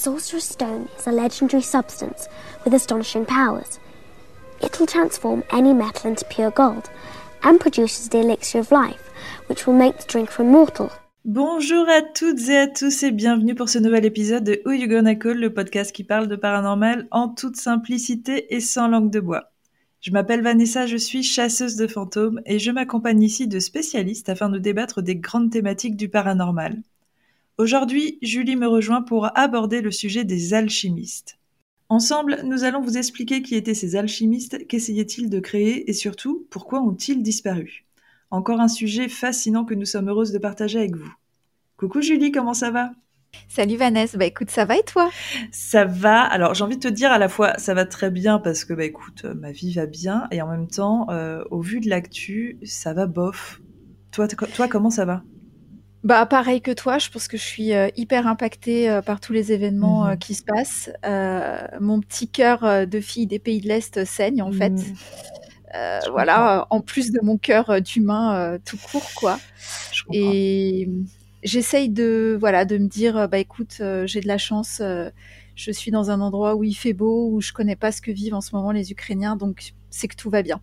Sorcerer's Stone is a legendary substance with astonishing powers. It will transform any metal into pure gold and produces the elixir of life, which will make the drinker immortal. Bonjour à toutes et à tous et bienvenue pour ce nouvel épisode de Who You Gonna Call, le podcast qui parle de paranormal en toute simplicité et sans langue de bois. Je m'appelle Vanessa, je suis chasseuse de fantômes et je m'accompagne ici de spécialistes afin de débattre des grandes thématiques du paranormal. Aujourd'hui, Julie me rejoint pour aborder le sujet des alchimistes. Ensemble, nous allons vous expliquer qui étaient ces alchimistes, qu'essayaient-ils de créer et surtout, pourquoi ont-ils disparu? Encore un sujet fascinant que nous sommes heureuses de partager avec vous. Coucou Julie, comment ça va? Salut Vanessa, bah écoute, ça va et toi? Ça va. Alors j'ai envie de te dire à la fois ça va très bien parce que bah écoute, ma vie va bien et en même temps, euh, au vu de l'actu, ça va bof. Toi, toi, comment ça va? Bah pareil que toi, je pense que je suis euh, hyper impactée euh, par tous les événements euh, mmh qui se passent. mon petit cœur de fille des pays de l'Est saigne en fait. Mmh. voilà, en plus de mon cœur d'humain tout court quoi. Et j'essaye de voilà de me dire bah écoute, j'ai de la chance. je suis dans un endroit où il fait beau, où je connais pas ce que vivent en ce moment les Ukrainiens, donc c'est que tout va bien.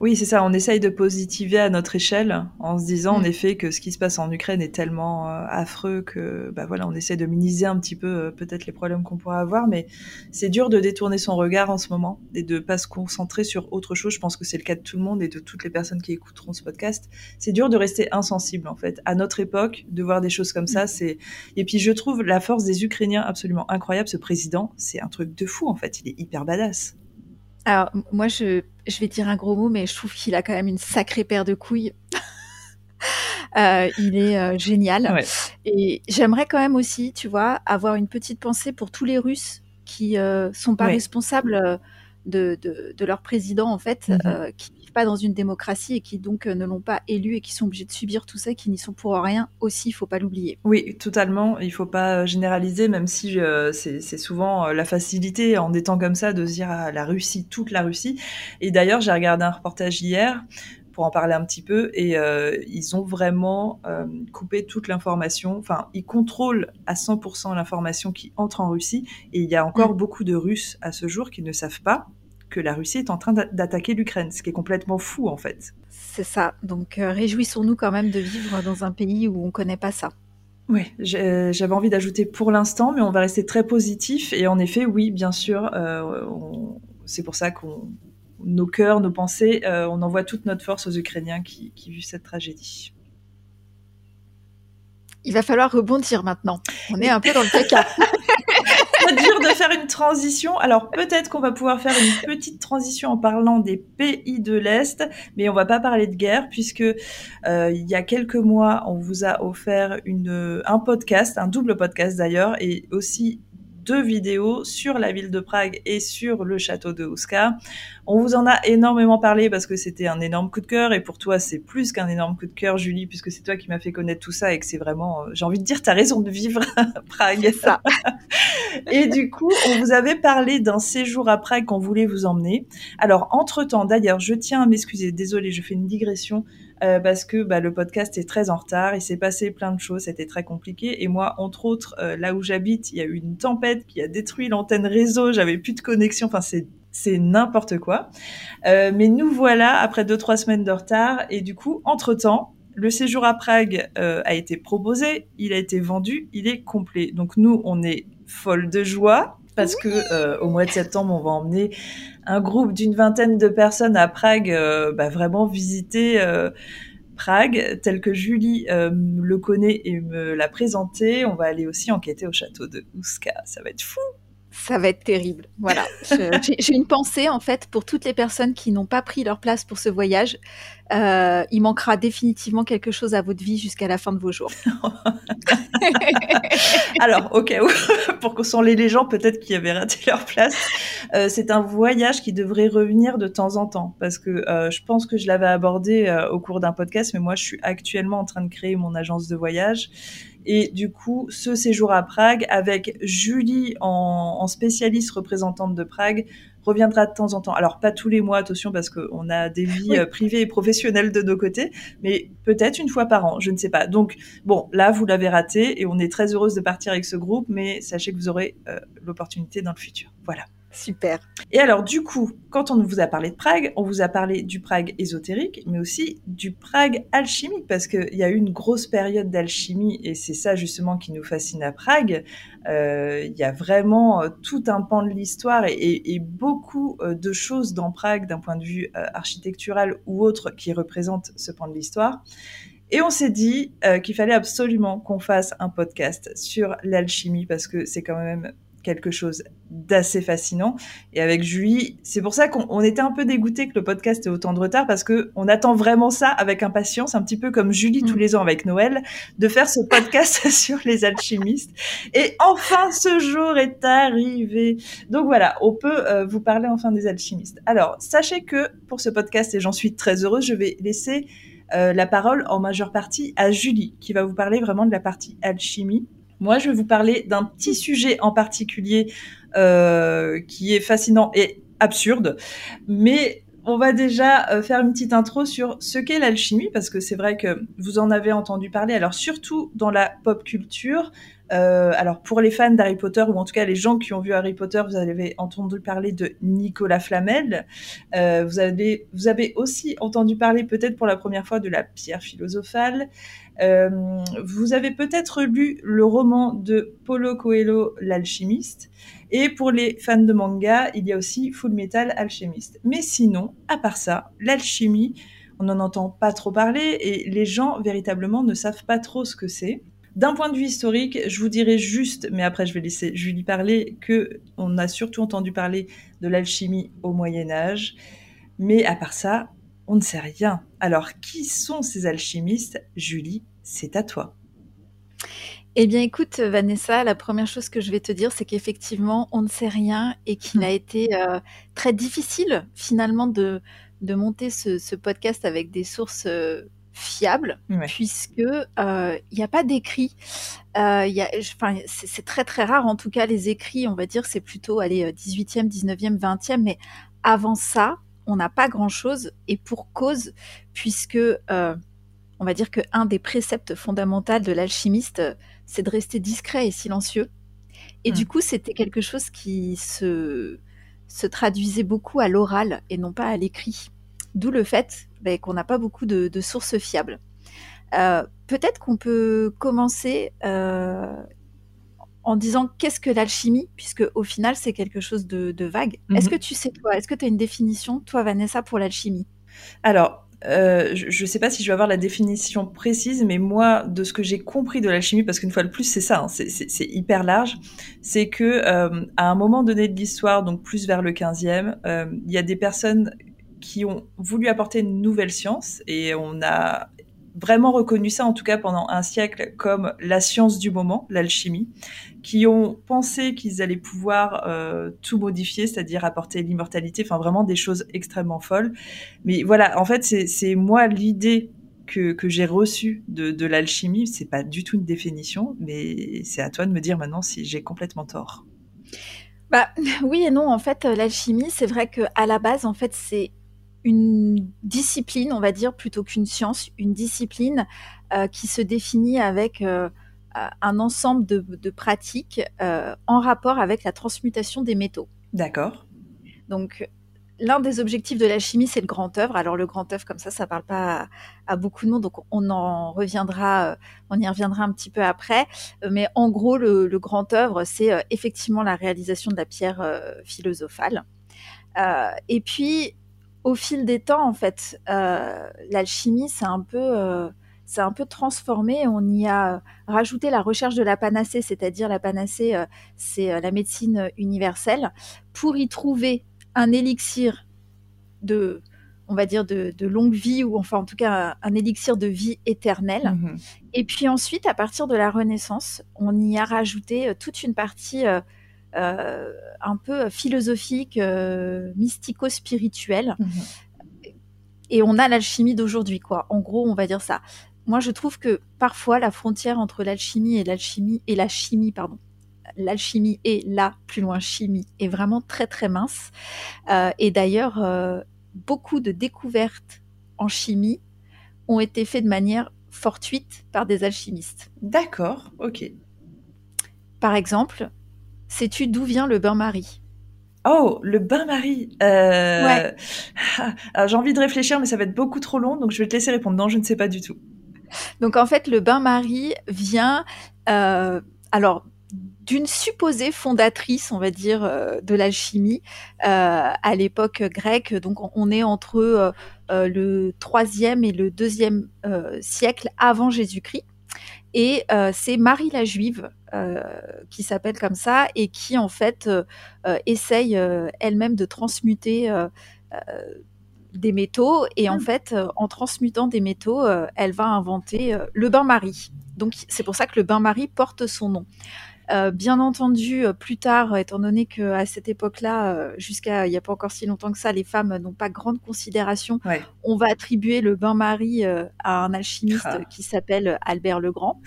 Oui, c'est ça. On essaye de positiver à notre échelle en se disant en mm. effet que ce qui se passe en Ukraine est tellement euh, affreux que bah voilà, on essaie de minimiser un petit peu euh, peut-être les problèmes qu'on pourrait avoir, mais c'est dur de détourner son regard en ce moment et de pas se concentrer sur autre chose. Je pense que c'est le cas de tout le monde et de toutes les personnes qui écouteront ce podcast. C'est dur de rester insensible en fait à notre époque, de voir des choses comme ça. Mm. C'est et puis je trouve la force des Ukrainiens absolument incroyable. Ce président, c'est un truc de fou en fait. Il est hyper badass. Alors, moi, je, je, vais dire un gros mot, mais je trouve qu'il a quand même une sacrée paire de couilles. euh, il est euh, génial. Ouais. Et j'aimerais quand même aussi, tu vois, avoir une petite pensée pour tous les Russes qui euh, sont pas ouais. responsables de, de, de, leur président, en fait, mm -hmm. qui pas dans une démocratie et qui donc euh, ne l'ont pas élu et qui sont obligés de subir tout ça, qui n'y sont pour rien aussi, il faut pas l'oublier. Oui, totalement. Il faut pas euh, généraliser, même si euh, c'est souvent la facilité en des temps comme ça de se dire ah, la Russie, toute la Russie. Et d'ailleurs, j'ai regardé un reportage hier pour en parler un petit peu et euh, ils ont vraiment euh, coupé toute l'information. Enfin, ils contrôlent à 100% l'information qui entre en Russie et il y a encore mmh. beaucoup de Russes à ce jour qui ne savent pas que la Russie est en train d'attaquer l'Ukraine, ce qui est complètement fou en fait. C'est ça. Donc euh, réjouissons-nous quand même de vivre dans un pays où on ne connaît pas ça. Oui, j'avais envie d'ajouter pour l'instant, mais on va rester très positif. Et en effet, oui, bien sûr, euh, c'est pour ça qu'on nos cœurs, nos pensées, euh, on envoie toute notre force aux Ukrainiens qui, qui vivent cette tragédie. Il va falloir rebondir maintenant. On est un peu dans le caca. dur faire une transition. Alors peut-être qu'on va pouvoir faire une petite transition en parlant des pays de l'Est, mais on va pas parler de guerre puisque euh, il y a quelques mois, on vous a offert un podcast, un double podcast d'ailleurs, et aussi deux vidéos sur la ville de Prague et sur le château de Ouska. On vous en a énormément parlé parce que c'était un énorme coup de cœur et pour toi c'est plus qu'un énorme coup de cœur Julie puisque c'est toi qui m'as fait connaître tout ça et que c'est vraiment, euh, j'ai envie de dire, ta raison de vivre Prague. Ça. et du coup, on vous avait parlé d'un séjour à Prague qu'on voulait vous emmener. Alors entre-temps, d'ailleurs, je tiens à m'excuser, désolée, je fais une digression euh, parce que bah, le podcast est très en retard. Il s'est passé plein de choses, c'était très compliqué. Et moi, entre autres, euh, là où j'habite, il y a eu une tempête qui a détruit l'antenne réseau. J'avais plus de connexion. Enfin, c'est c'est n'importe quoi. Euh, mais nous voilà après deux trois semaines de retard. Et du coup, entre temps, le séjour à Prague euh, a été proposé, il a été vendu, il est complet. Donc nous, on est folle de joie parce que euh, au mois de septembre, on va emmener un groupe d'une vingtaine de personnes à Prague, euh, bah, vraiment visiter euh, Prague tel que Julie euh, le connaît et me l'a présenté. On va aller aussi enquêter au château de Ouska. Ça va être fou. Ça va être terrible. Voilà. J'ai une pensée en fait pour toutes les personnes qui n'ont pas pris leur place pour ce voyage. Euh, il manquera définitivement quelque chose à votre vie jusqu'à la fin de vos jours. Alors, au cas où, pour consoler les gens peut-être qui avaient raté leur place, euh, c'est un voyage qui devrait revenir de temps en temps parce que euh, je pense que je l'avais abordé euh, au cours d'un podcast, mais moi je suis actuellement en train de créer mon agence de voyage et du coup, ce séjour à Prague avec Julie en spécialiste représentante de Prague reviendra de temps en temps. Alors pas tous les mois, attention, parce qu'on a des vies privées et professionnelles de nos côtés, mais peut-être une fois par an, je ne sais pas. Donc bon, là, vous l'avez raté et on est très heureuse de partir avec ce groupe, mais sachez que vous aurez l'opportunité dans le futur. Voilà. Super. Et alors, du coup, quand on vous a parlé de Prague, on vous a parlé du Prague ésotérique, mais aussi du Prague alchimique, parce qu'il y a eu une grosse période d'alchimie, et c'est ça justement qui nous fascine à Prague. Euh, il y a vraiment euh, tout un pan de l'histoire et, beaucoup euh, de choses dans Prague d'un point de vue architectural ou autre qui représentent ce pan de l'histoire. Et on s'est dit qu'il fallait absolument qu'on fasse un podcast sur l'alchimie parce que c'est quand même quelque chose d'assez fascinant. Et avec Julie, c'est pour ça qu'on était un peu dégoûté que le podcast ait autant de retard parce que on attend vraiment ça avec impatience, un petit peu comme Julie tous mm. les ans avec Noël, de faire ce podcast sur les alchimistes. Et enfin, ce jour est arrivé. Donc voilà, on peut euh, vous parler enfin des alchimistes. Alors, sachez que pour ce podcast, et j'en suis très heureuse, je vais laisser euh, la parole en majeure partie à Julie, qui va vous parler vraiment de la partie alchimie. Moi, je vais vous parler d'un petit sujet en particulier euh, qui est fascinant et absurde, mais on va déjà euh, faire une petite intro sur ce qu'est l'alchimie, parce que c'est vrai que vous en avez entendu parler, alors surtout dans la pop culture. Euh, alors pour les fans d'Harry Potter, ou en tout cas les gens qui ont vu Harry Potter, vous avez entendu parler de Nicolas Flamel. Vous, avez, vous avez aussi entendu parler peut-être pour la première fois de la pierre philosophale. Euh, vous avez peut-être lu le roman de Paulo Coelho, L'alchimiste. Et pour les fans de manga, il y a aussi Full Metal Alchemist. Mais sinon, à part ça, l'alchimie, on n'en entend pas trop parler et les gens véritablement ne savent pas trop ce que c'est. D'un point de vue historique, je vous dirais juste, mais après je vais laisser Julie parler, que on a surtout entendu parler de l'alchimie au Moyen Âge. Mais à part ça, on ne sait rien. Alors, qui sont ces alchimistes? Julie, c'est à toi. Eh bien, écoute, Vanessa, la première chose que je vais te dire, c'est qu'effectivement, on ne sait rien et qu'il a hmm. été euh, très difficile, finalement, de, de monter ce, podcast avec des sources euh, fiables, puisque euh, il n'y a pas d'écrit. c'est très, très rare, en tout cas, les écrits, on va dire, c'est plutôt, allez, 18e, 19e, 20e, mais avant ça, on n'a pas grand-chose, et pour cause, puisque on va dire qu'un des préceptes fondamentaux de l'alchimiste, c'est de rester discret et silencieux. Et du hmm. coup, c'était quelque chose qui se, se traduisait beaucoup à l'oral et non pas à l'écrit. D'où le fait ben, qu'on n'a pas beaucoup de, sources fiables. Euh, peut-être qu'on peut commencer euh, en disant qu'est-ce que l'alchimie, puisque au final c'est quelque chose de, vague. Est-ce mhm. que tu sais toi, est-ce que tu as une définition, toi Vanessa, pour l'alchimie? Alors, euh, je ne sais pas si je vais avoir la définition précise, mais moi, de ce que j'ai compris de l'alchimie, parce qu'une fois de plus, c'est ça, hein, c'est hyper large, c'est que euh, à un moment donné de l'histoire, donc plus vers le 15e, euh, il y a des personnes qui ont voulu apporter une nouvelle science, et on a vraiment reconnu ça, en tout cas pendant un siècle, comme la science du moment, l'alchimie, qui ont pensé qu'ils allaient pouvoir euh, tout modifier, c'est-à-dire apporter l'immortalité, enfin vraiment des choses extrêmement folles. Mais voilà, en fait, c'est moi l'idée que, que j'ai reçue de, de l'alchimie, c'est pas du tout une définition, mais c'est à toi de me dire maintenant si j'ai complètement tort. Bah oui et non, en fait, l'alchimie, c'est vrai que à la base, en fait, c'est une discipline, on va dire, plutôt qu'une science, une discipline euh, qui se définit avec euh, un ensemble de, pratiques euh, en rapport avec la transmutation des métaux. D'accord. Donc, l'un des objectifs de la chimie, c'est le grand œuvre. Alors, le grand œuvre, comme ça, ça ne parle pas à, beaucoup de monde, donc on en reviendra, on y reviendra un petit peu après. Mais en gros, le, le grand œuvre, c'est effectivement la réalisation de la pierre philosophale. et puis, au fil des temps, en fait, euh, l'alchimie s'est un peu, euh, un peu transformé. On y a rajouté la recherche de la panacée, c'est-à-dire la panacée, euh, c'est la médecine universelle, pour y trouver un élixir de, on va dire, de, longue vie, ou enfin en tout cas un, élixir de vie éternelle. Mmh Et puis ensuite, à partir de la Renaissance, on y a rajouté toute une partie euh, un peu philosophique, euh, mystico-spirituel. Mhm. Et on a l'alchimie d'aujourd'hui, quoi. En gros, on va dire ça. Moi, je trouve que parfois la frontière entre l'alchimie et l'alchimie et la chimie, pardon, l'alchimie et la plus loin chimie est vraiment très très mince. et d'ailleurs, beaucoup de découvertes en chimie ont été faites de manière fortuite par des alchimistes. D'accord, ok. Par exemple, sais-tu d'où vient le bain-marie? Oh, le bain-marie. Euh... Ouais. J'ai envie de réfléchir, mais ça va être beaucoup trop long, donc je vais te laisser répondre. Non, je ne sais pas du tout. Donc en fait, le bain-marie vient, euh, alors d'une supposée fondatrice, on va dire, euh, de l'alchimie euh, à l'époque grecque. Donc on est entre le troisième et le deuxième siècle avant Jésus-Christ. Et c'est Marie la Juive qui s'appelle comme ça et qui en fait essaye elle-même de transmuter des métaux et en mmh. fait, euh, en transmutant des métaux, euh, elle va inventer euh, le bain-marie. Donc c'est pour ça que le bain-marie porte son nom. bien entendu, plus tard, étant donné qu'à cette époque-là, jusqu'à il n'y a pas encore si longtemps que ça, les femmes n'ont pas grande considération, on va attribuer le bain-marie à un alchimiste ah. qui s'appelle Albert le Grand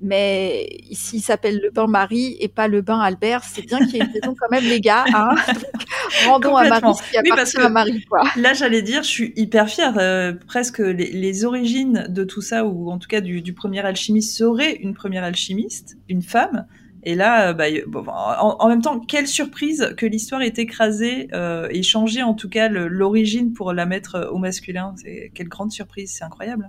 mais ici il s'appelle le bain Marie et pas le bain Albert, c'est bien qu'il y ait une raison quand même les gars. Hein rendons à Marie ce qui appartient à Marie. Quoi. Là j'allais dire, je suis hyper fière, euh, presque les, origines de tout ça, ou en tout cas du, du premier alchimiste, serait une première alchimiste, une femme. Et là, euh, bah, en, même temps, quelle surprise que l'histoire ait écrasée euh, et changé en tout cas l'origine pour la mettre euh, au masculin. Quelle grande surprise, c'est incroyable.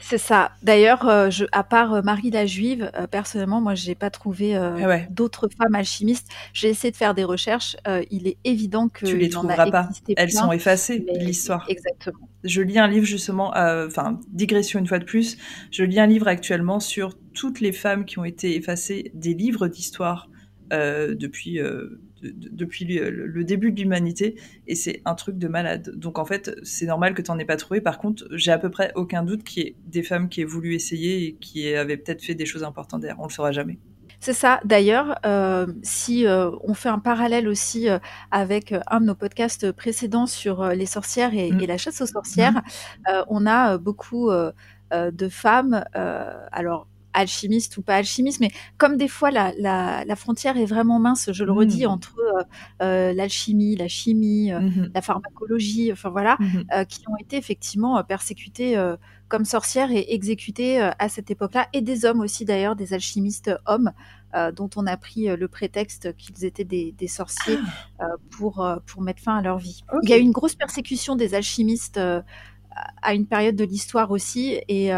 C'est ça. D'ailleurs, à part Marie la Juive, personnellement, moi, j'ai pas trouvé ah d'autres femmes alchimistes. J'ai essayé de faire des recherches. il est évident que tu les trouveras pas. Elles sont effacées de l'histoire. Exactement. Je lis un livre justement, enfin digression une fois de plus. Je lis un livre actuellement sur toutes les femmes qui ont été effacées des livres d'histoire euh, depuis, euh, depuis le, début de l'humanité, et c'est un truc de malade. Donc en fait, c'est normal que tu n'en aies pas trouvé. Par contre, j'ai à peu près aucun doute qu'il y ait des femmes qui aient voulu essayer et qui avaient peut-être fait des choses importantes derrière. On le saura jamais. C'est ça. D'ailleurs, euh, si on fait un parallèle aussi avec un de nos podcasts précédents sur les sorcières et, mmh. la chasse aux sorcières, mmh. on a beaucoup de femmes. alors alchimiste ou pas alchimiste, mais comme des fois la, la, frontière est vraiment mince, je le redis, mmh. entre euh, euh, l'alchimie, la chimie, euh, mmh la pharmacologie, enfin voilà, mmh qui ont été effectivement persécutées comme sorcières et exécutées à cette époque-là, et des hommes aussi d'ailleurs, des alchimistes hommes. dont on a pris le prétexte qu'ils étaient des, sorciers ah. pour, pour mettre fin à leur vie. Il y a eu une grosse persécution des alchimistes à une période de l'histoire aussi, et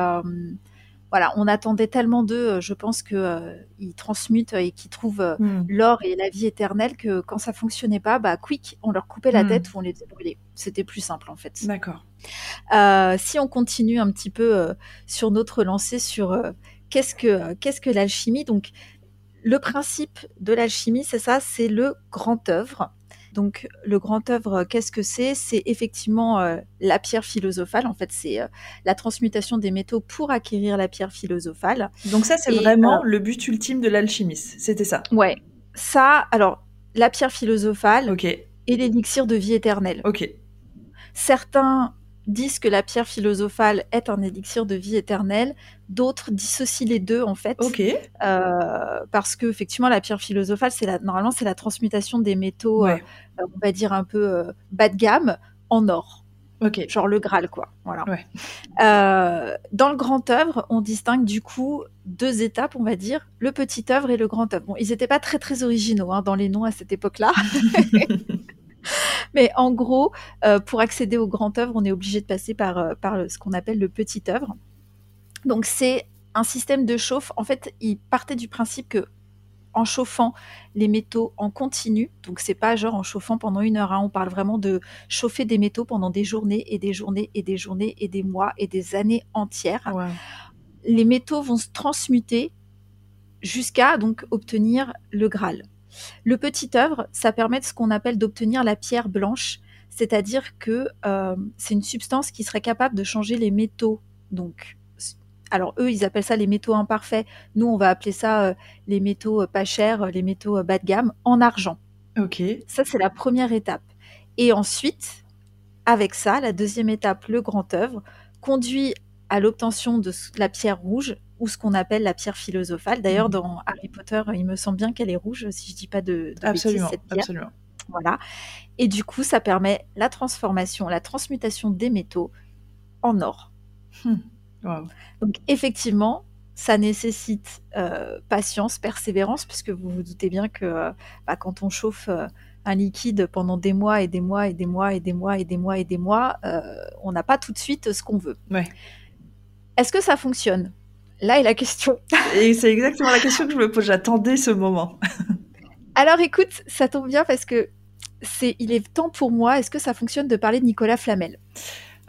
voilà, on attendait tellement d'eux, euh, je pense qu'ils euh, transmutent et qu'ils trouvent euh, hmm. l'or et la vie éternelle que quand ça fonctionnait pas, bah quick, on leur coupait la hmm. tête ou on les brûlait. C'était plus simple en fait. D'accord. si on continue un petit peu sur notre lancée sur qu'est-ce que qu'est-ce que l'alchimie, donc le principe de l'alchimie, c'est ça, c'est le grand œuvre. Donc le grand œuvre, qu'est-ce que c'est? C'est effectivement euh, la pierre philosophale. En fait, c'est euh, la transmutation des métaux pour acquérir la pierre philosophale. Donc ça, c'est vraiment euh, le but ultime de l'alchimiste. C'était ça? Ouais. Ça, alors la pierre philosophale et l'élixir de vie éternelle. Ok. Certains disent que la pierre philosophale est un élixir de vie éternelle, d'autres dissocient les deux en fait. Euh, parce que effectivement, la pierre philosophale, c'est la, normalement c'est la transmutation des métaux, euh, on va dire un peu euh, bas de gamme, en or. Genre le Graal, quoi. Voilà. dans le grand œuvre, on distingue du coup deux étapes, on va dire, le petit œuvre et le grand œuvre. Bon, ils n'étaient pas très très originaux hein, dans les noms à cette époque-là. Mais en gros, euh, pour accéder au grand œuvre, on est obligé de passer par, euh, ce qu'on appelle le petit œuvre. Donc c'est un système de chauffe. En fait, il partait du principe que en chauffant les métaux en continu, donc c'est pas genre en chauffant pendant une heure, hein. on parle vraiment de chauffer des métaux pendant des journées et des journées et des journées et des mois et des années entières. Les métaux vont se transmuter jusqu'à donc obtenir le Graal. Le petit œuvre, ça permet de ce qu'on appelle d'obtenir la pierre blanche, c'est-à-dire que euh, c'est une substance qui serait capable de changer les métaux. Donc, alors eux, ils appellent ça les métaux imparfaits. Nous, on va appeler ça euh, les métaux euh, pas chers, les métaux bas de gamme, en argent. Ok. Ça, c'est la première étape. Et ensuite, avec ça, la deuxième étape, le grand œuvre, conduit à l'obtention de la pierre rouge ou ce qu'on appelle la pierre philosophale. D'ailleurs, dans Harry Potter, il me semble bien qu'elle est rouge, si je dis pas de, de absolument, bêtises, cette pierre. absolument. Voilà. Et du coup, ça permet la transformation, la transmutation des métaux en or. Hmm. Wow. Donc effectivement, ça nécessite euh, patience, persévérance, puisque vous vous doutez bien que euh, bah, quand on chauffe euh, un liquide pendant des mois et des mois et des mois et des mois et des mois et des mois, euh, on n'a pas tout de suite ce qu'on veut. Ouais. Est-ce que ça fonctionne? Là est la question. Et c'est exactement la question que je me pose. J'attendais ce moment. Alors écoute, ça tombe bien parce que c'est, il est temps pour moi. Est-ce que ça fonctionne de parler de Nicolas Flamel?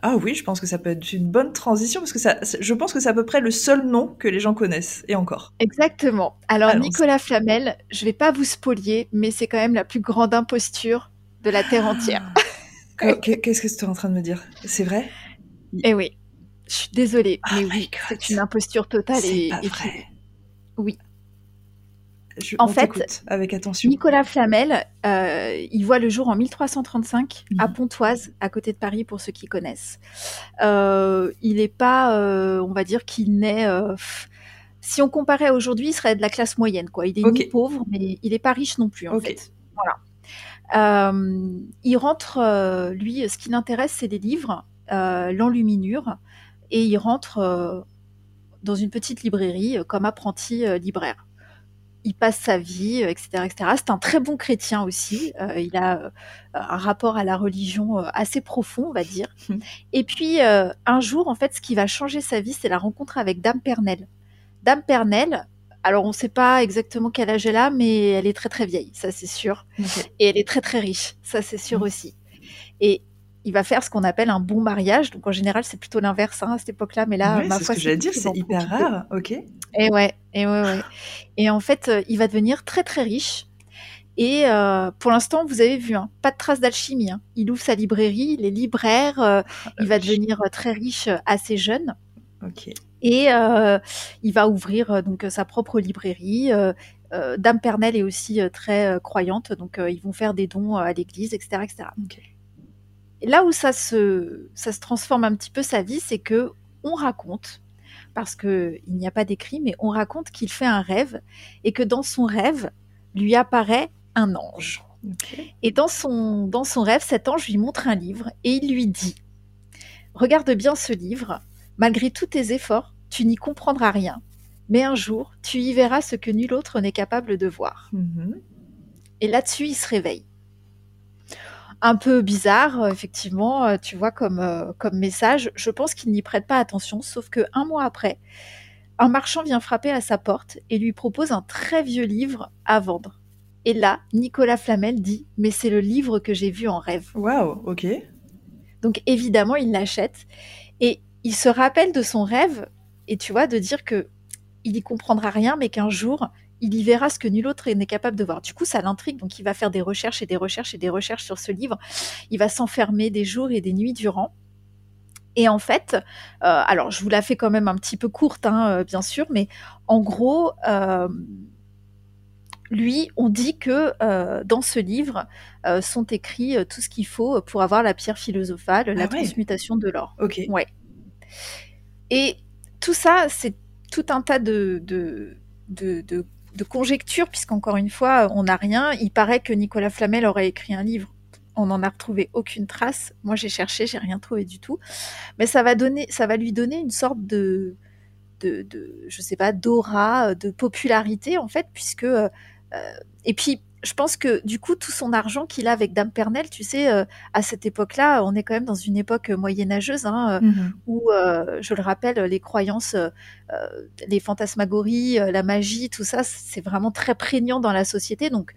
Ah oui, je pense que ça peut être une bonne transition parce que ça, je pense que c'est à peu près le seul nom que les gens connaissent et encore. Exactement. Alors. Nicolas Flamel, je vais pas vous spolier, mais c'est quand même la plus grande imposture de la terre entière. Que- Qu'est-ce que tu es en train de me dire? C'est vrai? Eh oui, je suis désolée, Oh mais oui, c'est une imposture totale C'est et, pas et vrai. Oui. Je, En fait, avec attention. Nicolas Flamel, euh, il voit le jour en 1335 à Mhm. Pontoise, à côté de Paris, pour ceux qui connaissent. Euh, il n'est pas, euh, on va dire qu'il naît. si on comparait à aujourd'hui, il serait de la classe moyenne, quoi. Il est ni pauvre, mais il n'est pas riche non plus, en fait. Voilà. Il rentre, lui, ce qui l'intéresse, c'est les livres, l'enluminure, et il rentre euh, dans une petite librairie euh, comme apprenti euh, libraire il passe sa vie, etc., etc. C'est un très bon chrétien aussi. Il a un rapport à la religion assez profond, on va dire. Et puis un jour, en fait, ce qui va changer sa vie, c'est la rencontre avec Dame Pernelle. Dame Pernelle. Alors, on ne sait pas exactement quel âge elle a, mais elle est très très vieille, ça c'est sûr. Et elle est très très riche, ça c'est sûr Mhm. aussi. Et il va faire ce qu'on appelle un bon mariage. Donc en général, c'est plutôt l'inverse hein, à cette époque-là, mais là, Ouais, ma c'est ce foi, que j'allais dire, c'est hyper profiter. rare. Ok. Et ouais, et ouais, ouais. Et en fait, euh, il va devenir très très riche. Et euh, pour l'instant, vous avez vu, hein, pas de trace d'alchimie. hein. Il ouvre sa librairie, il est libraire, euh, il va devenir euh, très riche assez jeune. Ok. Et euh, il va ouvrir donc sa propre librairie. Dame Pernelle est aussi très croyante, donc ils vont faire des dons à l'église, etc., etc. Là où ça se, ça se transforme un petit peu sa vie, c'est que on raconte, parce que il n'y a pas d'écrit, mais on raconte qu'il fait un rêve et que dans son rêve lui apparaît un ange. Et dans son, dans son rêve, cet ange lui montre un livre et il lui dit Regarde bien ce livre, malgré tous tes efforts, tu n'y comprendras rien, mais un jour, tu y verras ce que nul autre n'est capable de voir. Mhm. Et là-dessus, il se réveille. Un peu bizarre, euh, effectivement, euh, tu vois, comme, euh, comme message. Je pense qu'il n'y prête pas attention, sauf que un mois après, un marchand vient frapper à sa porte et lui propose un très vieux livre à vendre. Et là, Nicolas Flamel dit Mais c'est le livre que j'ai vu en rêve. Waouh. Ok. Donc évidemment, il l'achète et il se rappelle de son rêve et tu vois de dire que il y comprendra rien, mais qu'un jour il y verra ce que nul autre n'est capable de voir. Du coup, ça l'intrigue, donc il va faire des recherches et des recherches et des recherches sur ce livre. Il va s'enfermer des jours et des nuits durant. Et en fait, euh, alors je vous la fais quand même un petit peu courte, hein, euh, bien sûr, mais en gros, euh, lui, on dit que euh, dans ce livre sont écrits tout ce qu'il faut pour avoir la pierre philosophale, la ouais. transmutation de l'or. Ok. Ouais. Et tout ça, c'est tout un tas de, de, de, de, de conjectures, puisqu'encore une fois, on n'a rien. Il paraît que Nicolas Flamel aurait écrit un livre. On n'en a retrouvé aucune trace. Moi, j'ai cherché, j'ai rien trouvé du tout. Mais ça va donner, ça va lui donner une sorte de, de, je sais pas, d'aura, de popularité en fait, puisque euh, et puis je pense que du coup tout son argent qu'il a avec Dame Pernelle, tu sais, euh, à cette époque-là, on est quand même dans une époque moyenâgeuse hein, Mhm. où, euh, je le rappelle, les croyances, euh, les fantasmagories, euh, la magie, tout ça, c'est vraiment très prégnant dans la société. Donc,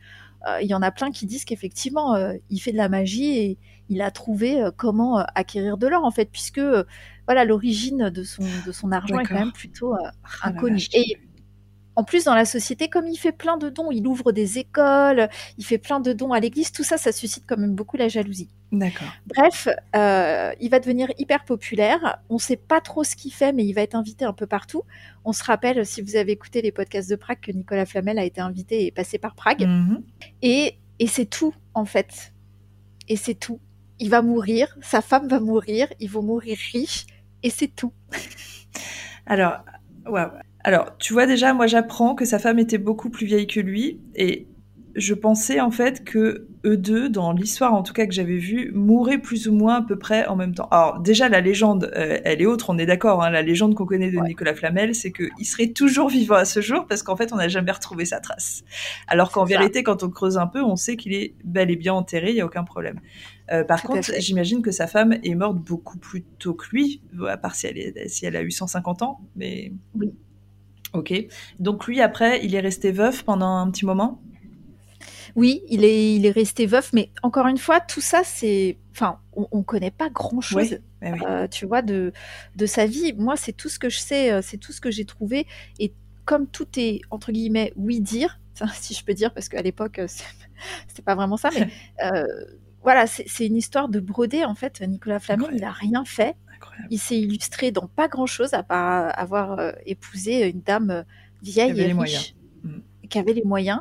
euh, il y en a plein qui disent qu'effectivement, euh, il fait de la magie et il a trouvé euh, comment euh, acquérir de l'or, en fait, puisque euh, voilà, l'origine de son, de son argent est quand même plutôt euh, Ah, inconnue. Et en plus, dans la société, comme il fait plein de dons, il ouvre des écoles, il fait plein de dons à l'église, tout ça, ça suscite quand même beaucoup la jalousie. D'accord. Bref, euh, il va devenir hyper populaire. On ne sait pas trop ce qu'il fait, mais il va être invité un peu partout. On se rappelle, si vous avez écouté les podcasts de Prague, que Nicolas Flamel a été invité et passé par Prague. Mhm. Et, et c'est tout, en fait. Et c'est tout. Il va mourir, sa femme va mourir, ils vont mourir riches, et c'est tout. Alors, waouh. Alors, tu vois déjà, moi j'apprends que sa femme était beaucoup plus vieille que lui et je pensais en fait que eux deux, dans l'histoire en tout cas que j'avais vue, mouraient plus ou moins à peu près en même temps. Alors déjà la légende, euh, elle est autre, on est d'accord. Hein, la légende qu'on connaît de Nicolas Flamel, c'est qu'il serait toujours vivant à ce jour parce qu'en fait on n'a jamais retrouvé sa trace. Alors qu'en vérité, quand on creuse un peu, on sait qu'il est bel et bien enterré, il y a aucun problème. Euh, par contre, j'imagine que sa femme est morte beaucoup plus tôt que lui, à part si elle, est, si elle a eu 150 ans, mais. Oui. Ok. Donc lui, après, il est resté veuf pendant un petit moment? Oui, il est, il est resté veuf, mais encore une fois, tout ça, c'est. Enfin, on ne connaît pas grand-chose, euh, tu vois, de, de sa vie. Moi, c'est tout ce que je sais, euh, c'est tout ce que j'ai trouvé. Et comme tout est, entre guillemets, oui-dire, si je peux dire, parce qu'à l'époque, euh, c'était pas vraiment ça, mais voilà, c'est une histoire de broder, en fait. Nicolas Flamel, il n'a rien fait. Il s'est illustré dans pas grand-chose, à part avoir épousé une dame vieille et riche, mm. qui avait les moyens.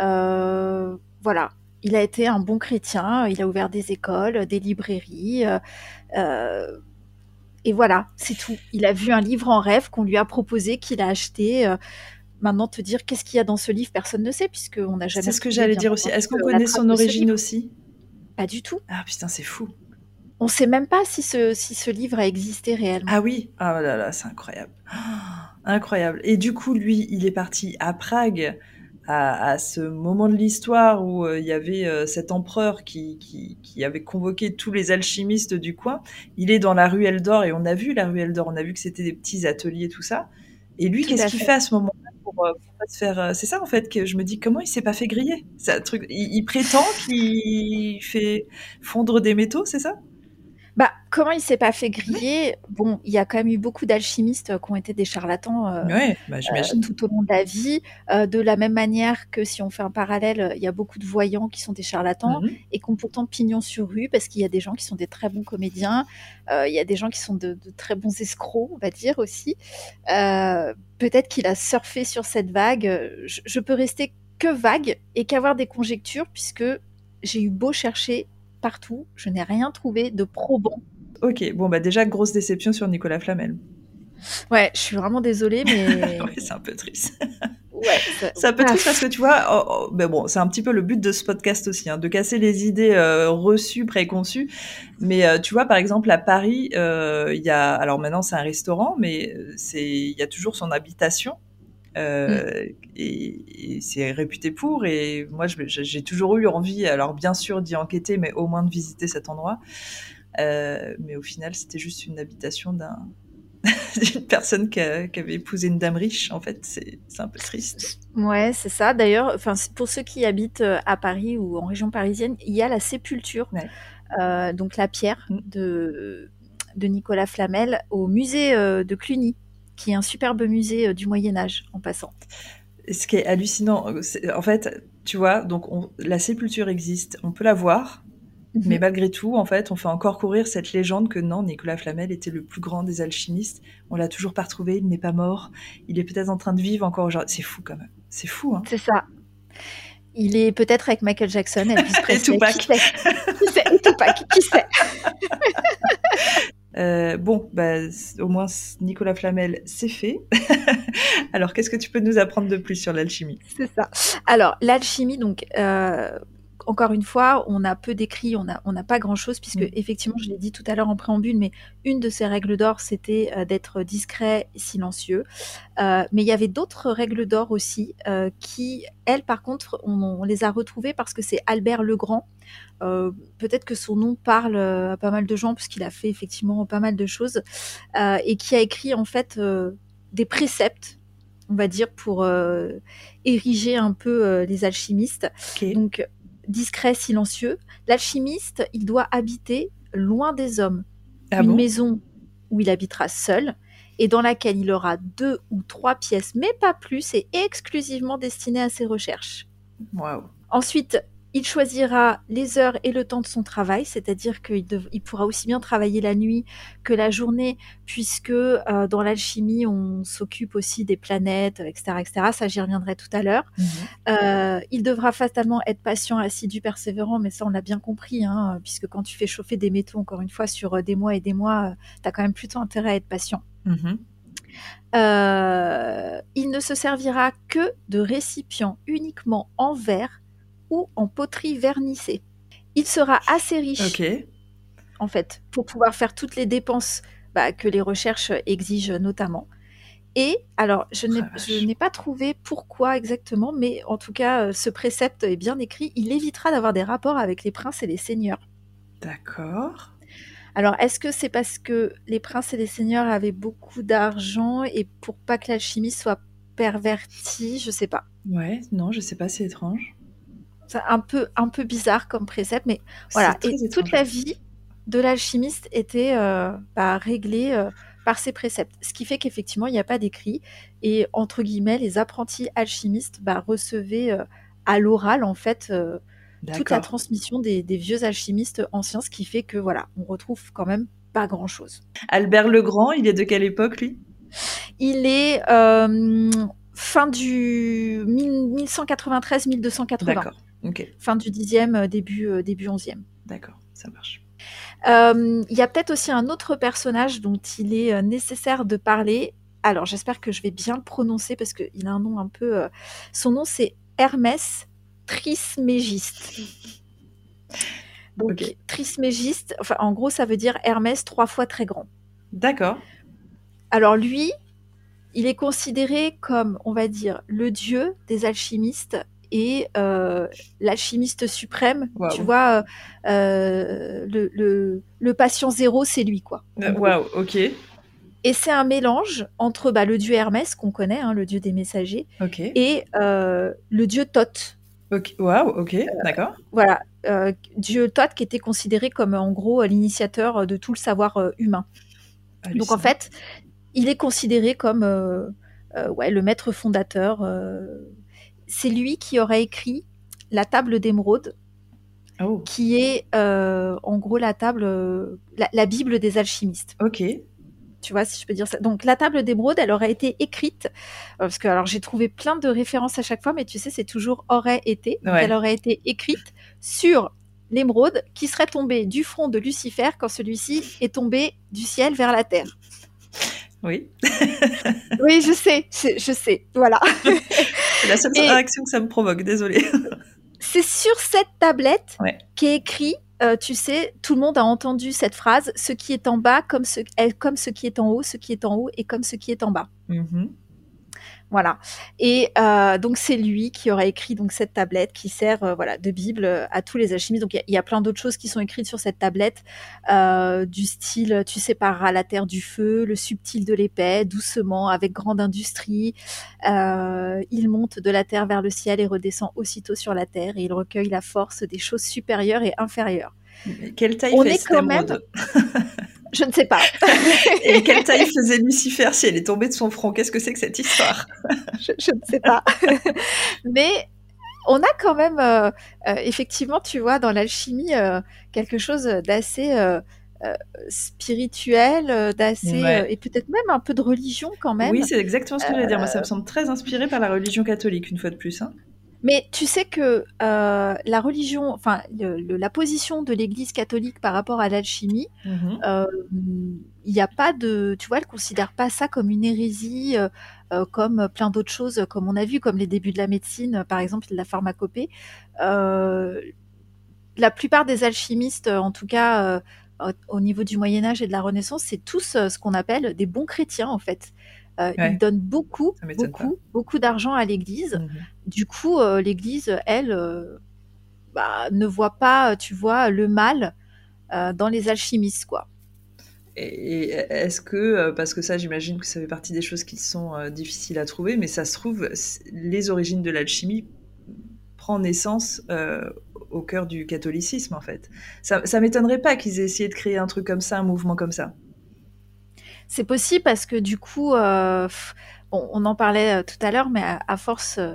Euh, voilà, il a été un bon chrétien, il a ouvert des écoles, des librairies. Euh, euh, et voilà, c'est tout. Il a vu un livre en rêve qu'on lui a proposé, qu'il a acheté. maintenant, te dire qu'est-ce qu'il y a dans ce livre, personne ne sait, puisqu'on n'a jamais. C'est ce que j'allais dire aussi. Est-ce qu'on connaît son origine aussi? Pas du tout. Ah putain, c'est fou. On ne sait même pas si ce, si ce livre a existé réellement. Ah oui Ah là là, c'est incroyable. incroyable. Et du coup, lui, il est parti à Prague à, ce moment de l'histoire où euh, il y avait euh, cet empereur qui, qui, avait convoqué tous les alchimistes du coin. Il est dans la ruelle d'or et on a vu la ruelle d'or, on a vu que c'était des petits ateliers, tout ça. Et lui, qu'est-ce qu'il fait à ce moment-là pour, euh, pas se faire C'est ça en fait que je me dis comment il s'est pas fait griller. Il prétend qu'il fait fondre des métaux, c'est ça? Bah, comment il s'est pas fait griller? Bon, il y a quand même eu beaucoup d'alchimistes qui ont été des charlatans euh, bah, euh, tout au long de la vie. Euh, de la même manière que si on fait un parallèle, il y a beaucoup de voyants qui sont des charlatans mhm. et qui ont pourtant pignon sur rue parce qu'il y a des gens qui sont des très bons comédiens, il y a des gens qui sont de, très bons escrocs, on va dire aussi. Peut-être qu'il a surfé sur cette vague. Je, je peux rester que vague et qu'avoir des conjectures puisque j'ai eu beau chercher partout. Je n'ai rien trouvé de probant. Ok, bon, bah déjà, grosse déception sur Nicolas Flamel. Ouais, je suis vraiment désolée, mais. ouais, c'est un peu triste. ouais, c'est un peu triste parce que tu vois, oh, oh, mais bon, c'est un petit peu le but de ce podcast aussi, hein, de casser les idées euh, reçues, préconçues. Mais euh, tu vois, par exemple, à Paris, euh, il y a, alors maintenant c'est un restaurant, mais c'est, il y a toujours son habitation euh, et, c'est réputé pour. Et moi, j'ai toujours eu envie, alors bien sûr d'y enquêter, mais au moins de visiter cet endroit. Euh, mais au final, c'était juste une habitation d'un d'une personne qui, avait épousé une dame riche. En fait, c'est un peu triste. Ouais, c'est ça. D'ailleurs, enfin, pour ceux qui habitent euh, à Paris ou en région parisienne, il y a la sépulture, donc la pierre mm. de de Nicolas Flamel au musée de Cluny qui est un superbe musée euh, du Moyen Âge en passant. Ce qui est hallucinant, euh, en fait, tu vois, donc la sépulture existe, on peut la voir, mhm. mais malgré tout, en fait, on fait encore courir cette légende que non, Nicolas Flamel était le plus grand des alchimistes. On l'a toujours pas retrouvé, il n'est pas mort, il est peut-être en train de vivre encore aujourd'hui. C'est fou quand même, c'est fou. Hein. C'est ça. Il est peut-être avec Michael Jackson, Elvis Presley. et Tupac. Qui sait? Qui sait? Tupac, qui sait? Euh, bon, bah, au moins Nicolas Flamel, c'est fait. Alors, qu'est-ce que tu peux nous apprendre de plus sur l'alchimie? C'est ça. Alors, l'alchimie, donc, euh, encore une fois, on a peu d'écrits, on n'a on a pas grand-chose, puisque mm. effectivement, je l'ai dit tout à l'heure en préambule, mais une de ces règles d'or, c'était euh, d'être discret et silencieux. Euh, mais il y avait d'autres règles d'or aussi, euh, qui, elles, par contre, on, les a retrouvées parce que c'est Albert Legrand. Peut-être que son nom parle à pas mal de gens, puisqu'il a fait effectivement pas mal de choses, et qui a écrit en fait des préceptes on va dire, pour ériger un peu les alchimistes. Donc, discret, silencieux. L'alchimiste, il doit habiter loin des hommes. Ah une maison où il habitera seul et dans laquelle il aura deux ou trois pièces, mais pas plus, et exclusivement destinées à ses recherches. Ensuite, il choisira les heures et le temps de son travail, c'est-à-dire qu'il il pourra aussi bien travailler la nuit que la journée, puisque euh, dans l'alchimie, on s'occupe aussi des planètes, etc. etc. Ça, j'y reviendrai tout à l'heure. Mhm. Euh, il devra fatalement être patient, assidu, persévérant, mais ça, on l'a bien compris, hein, puisque quand tu fais chauffer des métaux, encore une fois, sur euh, des mois et des mois, tu as quand même plutôt intérêt à être patient. Mhm. Euh, il ne se servira que de récipients uniquement en verre ou en poterie vernissée. Il sera assez riche, en fait, pour pouvoir faire toutes les dépenses bah, que les recherches exigent notamment. Et alors, je n'ai pas trouvé pourquoi exactement, mais en tout cas, euh, ce précepte est bien écrit. Il évitera d'avoir des rapports avec les princes et les seigneurs. D'accord. Alors, est-ce que c'est parce que les princes et les seigneurs avaient beaucoup d'argent et pour pas que l'alchimie soit pervertie, je sais pas. Ouais, non, je sais pas, c'est étrange. C'est un peu, un peu bizarre comme précepte, mais voilà. Et toute la vie de l'alchimiste était euh, bah, réglée. Euh, par ces préceptes. Ce qui fait qu'effectivement, il n'y a pas d'écrit. Et entre guillemets, les apprentis alchimistes bah, recevaient euh, à l'oral, en fait, toute la transmission des, vieux alchimistes anciens, ce qui fait que, voilà, on retrouve quand même pas grand-chose. Albert le Grand, il est de quelle époque, lui? Il est fin du 1193-1280. D'accord, Fin du 10e, début, début 11e. D'accord, ça marche. Euh, il y a peut-être aussi un autre personnage dont il est euh, nécessaire de parler. Alors, j'espère que je vais bien le prononcer parce qu'il a un nom un peu. Euh, son nom, c'est Hermès Trismégiste. Donc, Trismégiste, enfin, en gros, ça veut dire Hermès trois fois très grand. D'accord. Alors, lui, il est considéré comme, on va dire, le dieu des alchimistes et euh, l'alchimiste suprême, tu vois, euh, le, le, patient zéro, c'est lui, quoi. Euh, waouh, ok. Et c'est un mélange entre bah, le dieu Hermès, qu'on connaît, hein, le dieu des messagers, et le dieu Thoth. Waouh, ok, d'accord. Voilà, dieu Thoth qui était considéré comme en gros l'initiateur de tout le savoir humain. Donc en fait, il est considéré comme ouais, le maître fondateur c'est lui qui aurait écrit la table d'émeraude, oh. qui est euh, en gros la table, euh, la, Bible des alchimistes. Ok. Tu vois, si je peux dire ça. Donc, la table d'émeraude, elle aurait été écrite, euh, parce que alors j'ai trouvé plein de références à chaque fois, mais tu sais, c'est toujours aurait été. Elle aurait été écrite sur l'émeraude qui serait tombée du front de Lucifer quand celui-ci est tombé du ciel vers la terre. Oui. oui, je sais, je sais, voilà. C'est la seule réaction que ça me provoque, désolée. c'est sur cette tablette qui est écrit, euh, tu sais, tout le monde a entendu cette phrase, ce qui est en bas comme ce, comme ce qui est en haut, ce qui est en haut et comme ce qui est en bas. Mm-hmm. Voilà. Et euh, donc c'est lui qui aurait écrit donc cette tablette qui sert euh, voilà de bible euh, à tous les alchimistes. Donc il y, a plein d'autres choses qui sont écrites sur cette tablette du style tu sépareras la terre du feu, le subtil de l'épais, doucement avec grande industrie. il monte de la terre vers le ciel et redescend aussitôt sur la terre et il recueille la force des choses supérieures et inférieures. quelle taille On est quand même Je ne sais pas. Et quelle taille faisait Lucifer si elle est tombée de son front? Qu'est-ce que c'est que cette histoire? Je, ne sais pas. Mais on a quand même, euh, euh, effectivement, tu vois, dans l'alchimie, euh, quelque chose d'assez spirituel, d'assez et peut-être même un peu de religion quand même. Oui, c'est exactement ce que j'allais dire. Moi, ça me semble très inspiré par la religion catholique, une fois de plus. Hein. Mais tu sais que euh, la religion, enfin la position de l'Église catholique par rapport à l'alchimie, mhm. euh, il n'y a pas de, tu vois, elle considère pas ça comme une hérésie, euh, comme plein d'autres choses, comme on a vu, comme les débuts de la médecine, par exemple, de la pharmacopée. la plupart des alchimistes, en tout cas au niveau du Moyen Âge et de la Renaissance, c'est tous ce qu'on appelle des bons chrétiens en fait. Euh, Ils donnent beaucoup, beaucoup, beaucoup d'argent à l'Église. Mhm. Du coup, euh, l'Église, elle, euh, bah, ne voit pas, tu vois, le mal dans les alchimistes, quoi. Et est-ce que, parce que ça, j'imagine que ça fait partie des choses qui sont difficiles à trouver, mais ça se trouve, les origines de l'alchimie prend naissance au cœur du catholicisme, en fait. Ça, ça m'étonnerait pas qu'ils aient essayé de créer un truc comme ça, un mouvement comme ça. C'est possible parce que du coup, euh, on en parlait euh, tout à l'heure, mais à, force euh,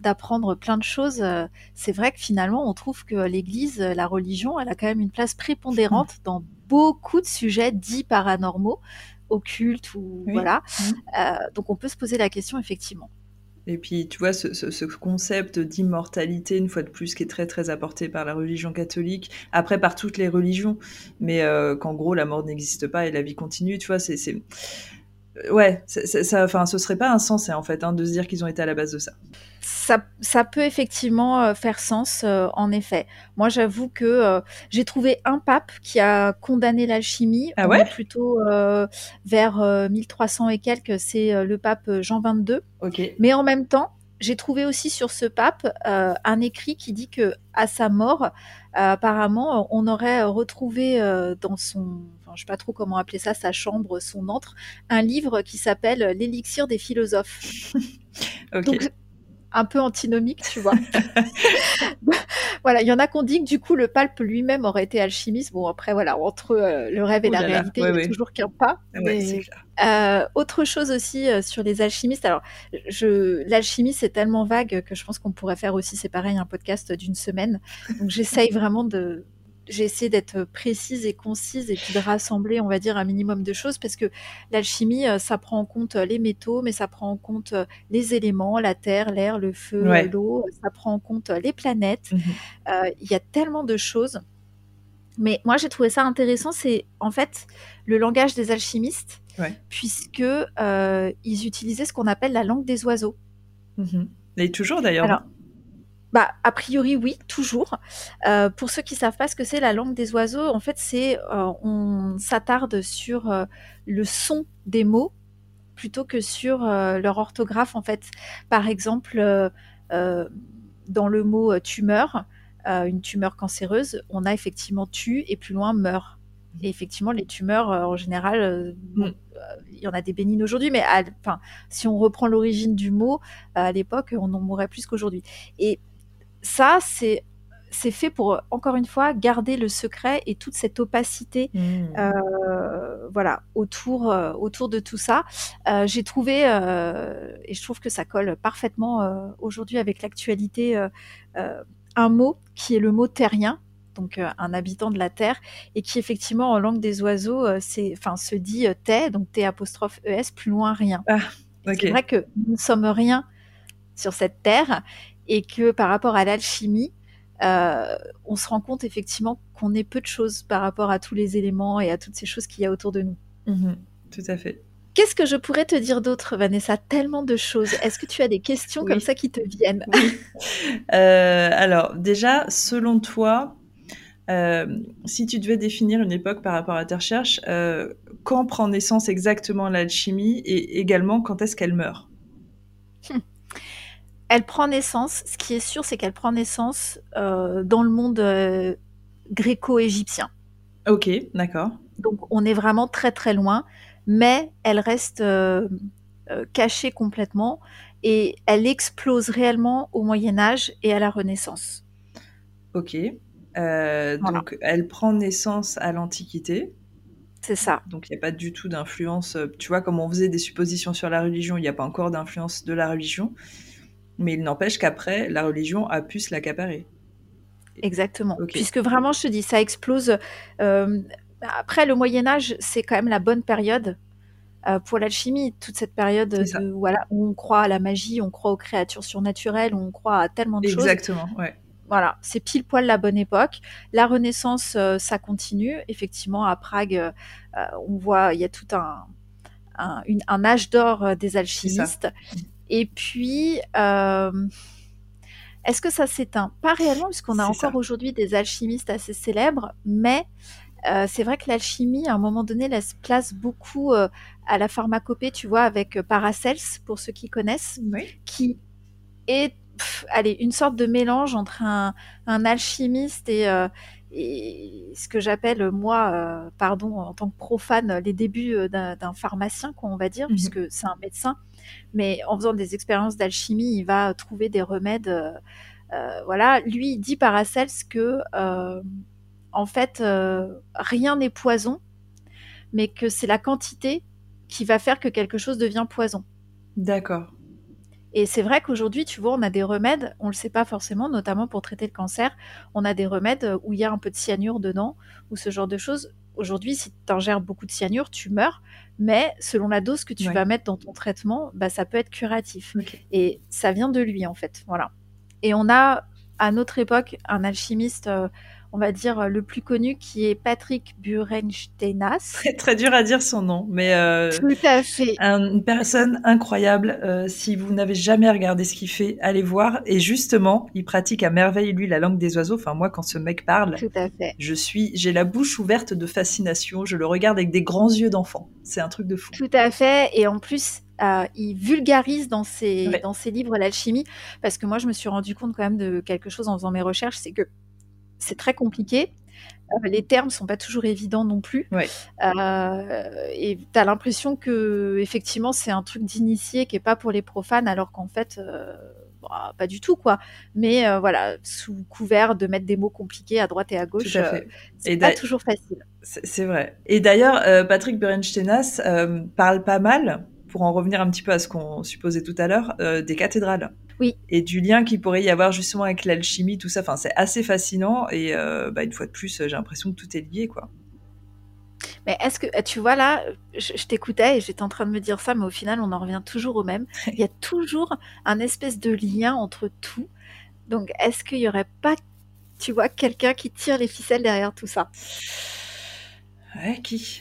d'apprendre plein de choses, c'est vrai que finalement, on trouve que l'Église, la religion, elle a quand même une place prépondérante mmh. dans beaucoup de sujets dits paranormaux, occultes ou voilà. Mmh. donc, on peut se poser la question effectivement. Et puis, tu vois, ce, concept d'immortalité, une fois de plus, qui est très, très apporté par la religion catholique, après par toutes les religions, mais euh, qu'en gros, la mort n'existe pas et la vie continue, tu vois, c'est... ouais, ça, enfin, ce serait pas insensé en fait hein, de se dire qu'ils ont été à la base de ça. Ça, ça peut effectivement euh, faire sens, euh, en effet. Moi, j'avoue que euh, j'ai trouvé un pape qui a condamné l'alchimie. Ah ouais Plutôt vers 1300 et quelques, c'est le pape Jean XXII. Ok. Mais en même temps, j'ai trouvé aussi sur ce pape un écrit qui dit que à sa mort, apparemment, on aurait retrouvé dans son je sais pas trop comment appeler ça, sa chambre, son antre, un livre qui s'appelle L'élixir des philosophes. Donc, un peu antinomique, tu vois. voilà, il y en a qu'on dit que du coup le pape lui-même aurait été alchimiste. Bon après voilà, entre euh, le rêve et la réalité, il n'y a toujours qu'un pas. Euh, autre chose aussi euh, sur les alchimistes. Alors, je, l'alchimie c'est tellement vague que je pense qu'on pourrait faire aussi, c'est pareil, un podcast d'une semaine. Donc j'essaye vraiment de j'ai essayé d'être précise et concise et puis de rassembler, on va dire, un minimum de choses parce que l'alchimie, euh, ça prend en compte euh, les métaux, mais ça prend en compte euh, les éléments, la terre, l'air, le feu, l'eau, ça prend en compte les planètes. Mmh il y a tellement de choses. Mais moi, j'ai trouvé ça intéressant, c'est en fait le langage des alchimistes, puisque ils utilisaient ce qu'on appelle la langue des oiseaux. Mmh et toujours d'ailleurs. Bah, a priori, oui, toujours. Euh, pour ceux qui savent pas ce que c'est la langue des oiseaux, en fait, c'est euh, on s'attarde sur euh, le son des mots plutôt que sur leur orthographe. En fait, par exemple, dans le mot tumeur, une tumeur cancéreuse, on a effectivement tu et plus loin meurt. Et effectivement, les tumeurs, en général, mm. il y en a des bénignes aujourd'hui, mais si on reprend l'origine du mot, à l'époque, on en mourrait plus qu'aujourd'hui. Et ça, c'est c'est fait pour encore une fois garder le secret et toute cette opacité mmh. euh, voilà autour euh, autour de tout ça. Euh, j'ai trouvé et je trouve que ça colle parfaitement aujourd'hui avec l'actualité un mot qui est le mot terrien donc un habitant de la terre et qui effectivement en langue des oiseaux c'est enfin se dit t donc t apostrophe es plus loin rien. Ah, c'est vrai que nous ne sommes rien sur cette terre et que par rapport à l'alchimie, euh, on se rend compte effectivement qu'on est peu de choses par rapport à tous les éléments et à toutes ces choses qu'il y a autour de nous. Mhm, tout à fait. Qu'est-ce que je pourrais te dire d'autre, Vanessa? Tellement de choses. Est-ce que tu as des questions comme ça qui te viennent? Euh, Alors, déjà, selon toi, euh, si tu devais définir une époque par rapport à tes recherches, quand prend naissance exactement l'alchimie et également quand est-ce qu'elle meurt? hum elle prend naissance, ce qui est sûr, c'est qu'elle prend naissance euh, dans le monde euh, gréco-égyptien. Ok, d'accord. Donc on est vraiment très très loin, mais elle reste euh, cachée complètement et elle explose réellement au Moyen Âge et à la Renaissance. Ok. Donc elle prend naissance à l'Antiquité. C'est ça. Donc il n'y a pas du tout d'influence. Tu vois, comme on faisait des suppositions sur la religion, il n'y a pas encore d'influence de la religion. Mais il n'empêche qu'après, la religion a pu se l'accaparer. Exactement. Puisque vraiment, je te dis, ça explose. Euh, après, le Moyen Âge, c'est quand même la bonne période euh, pour l'alchimie. Toute cette période de, voilà, où on croit à la magie, on croit aux créatures surnaturelles, on croit à tellement de choses. Exactement, ouais. Voilà, c'est pile poil la bonne époque. La Renaissance, euh, ça continue. Effectivement, à Prague, on voit, il y a tout un, un, un âge d'or des alchimistes. Et puis, euh, est-ce que ça s'éteint? Pas réellement, puisqu'on a encore aujourd'hui des alchimistes assez célèbres, mais euh, c'est vrai que l'alchimie, à un moment donné, laisse place beaucoup euh, à la pharmacopée, tu vois, avec Paracels, pour ceux qui connaissent, qui est allez, une sorte de mélange entre un, alchimiste et, et ce que j'appelle moi, pardon, en tant que profane, les débuts d'un pharmacien, quoi, on va dire, mmh puisque c'est un médecin mais en faisant des expériences d'alchimie, il va trouver des remèdes. Euh, euh, voilà, lui il dit Paracels que euh, en fait rien n'est poison, mais que c'est la quantité qui va faire que quelque chose devient poison. D'accord. Et c'est vrai qu'aujourd'hui, tu vois, on a des remèdes, on ne le sait pas forcément, notamment pour traiter le cancer, on a des remèdes où il y a un peu de cyanure dedans, ou ce genre de choses. Aujourd'hui, si tu ingères beaucoup de cyanure, tu meurs, mais selon la dose que tu vas mettre dans ton traitement, bah, ça peut être curatif. Et ça vient de lui, en fait. Voilà. Et on a, à notre époque, un alchimiste, euh, on va dire, le plus connu, qui est Patrick Burensteinas. Très, très dur à dire son nom, mais euh, Tout à fait. une personne incroyable. Euh, si vous n'avez jamais regardé ce qu'il fait, allez voir. Et justement, il pratique à merveille lui la langue des oiseaux. Enfin moi, quand ce mec parle, Tout à fait. je suis, j'ai la bouche ouverte de fascination. Je le regarde avec des grands yeux d'enfant. C'est un truc de fou. Tout à fait. Et en plus, euh, il vulgarise dans ses, Ouais. dans ses livres l'alchimie, parce que moi, je me suis rendu compte quand même de quelque chose en faisant mes recherches, c'est que c'est très compliqué. Euh, les termes sont pas toujours évidents non plus. Ouais. Euh, et tu as l'impression que effectivement c'est un truc d'initié qui est pas pour les profanes, alors qu'en fait, euh, bah, pas du tout quoi. Mais euh, voilà, sous couvert de mettre des mots compliqués à droite et à gauche, c'est pas toujours facile. C'est vrai. Et d'ailleurs, Patrick Berenstenas parle pas mal, pour en revenir un petit peu à ce qu'on supposait tout à l'heure, des cathédrales. Oui. Et du lien qu'il pourrait y avoir justement avec l'alchimie, tout ça. Enfin, c'est assez fascinant. Et euh, bah, une fois de plus, j'ai l'impression que tout est lié, quoi. Mais est-ce que tu vois là, je, je t'écoutais et j'étais en train de me dire ça, mais au final, on en revient toujours au même. Il y a toujours un espèce de lien entre tout. Donc, est-ce qu'il y aurait pas, tu vois, quelqu'un qui tire les ficelles derrière tout ça? Ouais, qui?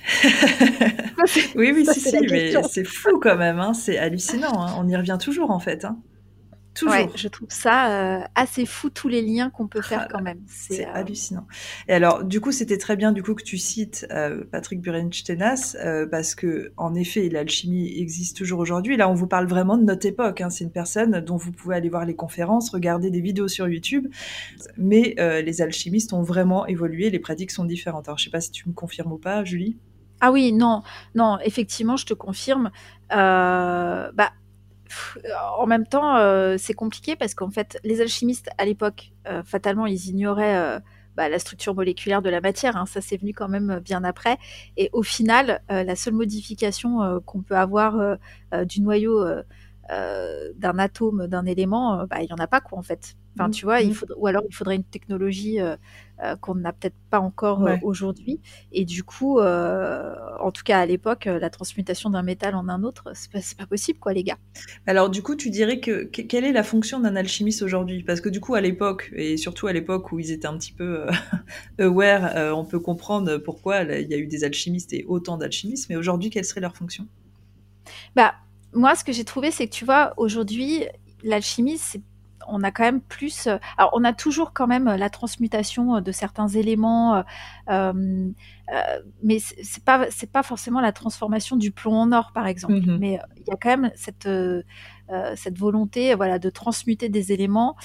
Oui, oui, Ça, si, si, mais c'est fou quand même. Hein. C'est hallucinant. hein. On y revient toujours, en fait. Hein. Toujours. Ouais, je trouve ça euh, assez fou tous les liens qu'on peut faire Ah, quand même. C'est euh, hallucinant. Et alors, du coup, c'était très bien du coup que tu cites euh, Patrick Burenstenas euh, parce que en effet, l'alchimie existe toujours aujourd'hui. Là, on vous parle vraiment de notre époque. Hein. C'est une personne dont vous pouvez aller voir les conférences, regarder des vidéos sur YouTube. Mais les alchimistes ont vraiment évolué. Les pratiques sont différentes. Alors, je sais pas si tu me confirmes ou pas, Julie? Ah oui, non, non, effectivement, je te confirme. Bah, en même temps, euh, c'est compliqué parce qu'en fait, les alchimistes à l'époque, euh, fatalement, ils ignoraient euh, bah, la structure moléculaire de la matière. hein. ça, c'est venu quand même bien après. Et au final, la seule modification qu'on peut avoir du noyau d'un atome, d'un élément, euh, bah, il y en a pas quoi en fait. Enfin, Mhm. tu vois, il faudrait, ou alors il faudrait une technologie euh, euh, qu'on n'a peut-être pas encore euh, aujourd'hui. Et du coup, euh, en tout cas à l'époque, euh, la transmutation d'un métal en un autre, c'est pas, pas possible, quoi, les gars. Alors, du coup, tu dirais que, que- quelle est la fonction d'un alchimiste aujourd'hui? Parce que du coup, à l'époque, et surtout à l'époque où ils étaient un petit peu euh, aware, euh, on peut comprendre pourquoi il y a eu des alchimistes et autant d'alchimistes. Mais aujourd'hui, quelle serait leur fonction? Bah, moi, ce que j'ai trouvé, c'est que tu vois, aujourd'hui, l'alchimie, c'est on a quand même plus. euh, Alors, on a toujours quand même la transmutation euh, de certains éléments, euh, euh, euh, mais c'est pas c'est pas forcément la transformation du plomb en or, par exemple. Mhm. Mais euh, il y a quand même cette euh, euh, cette volonté, voilà, de transmuter des éléments.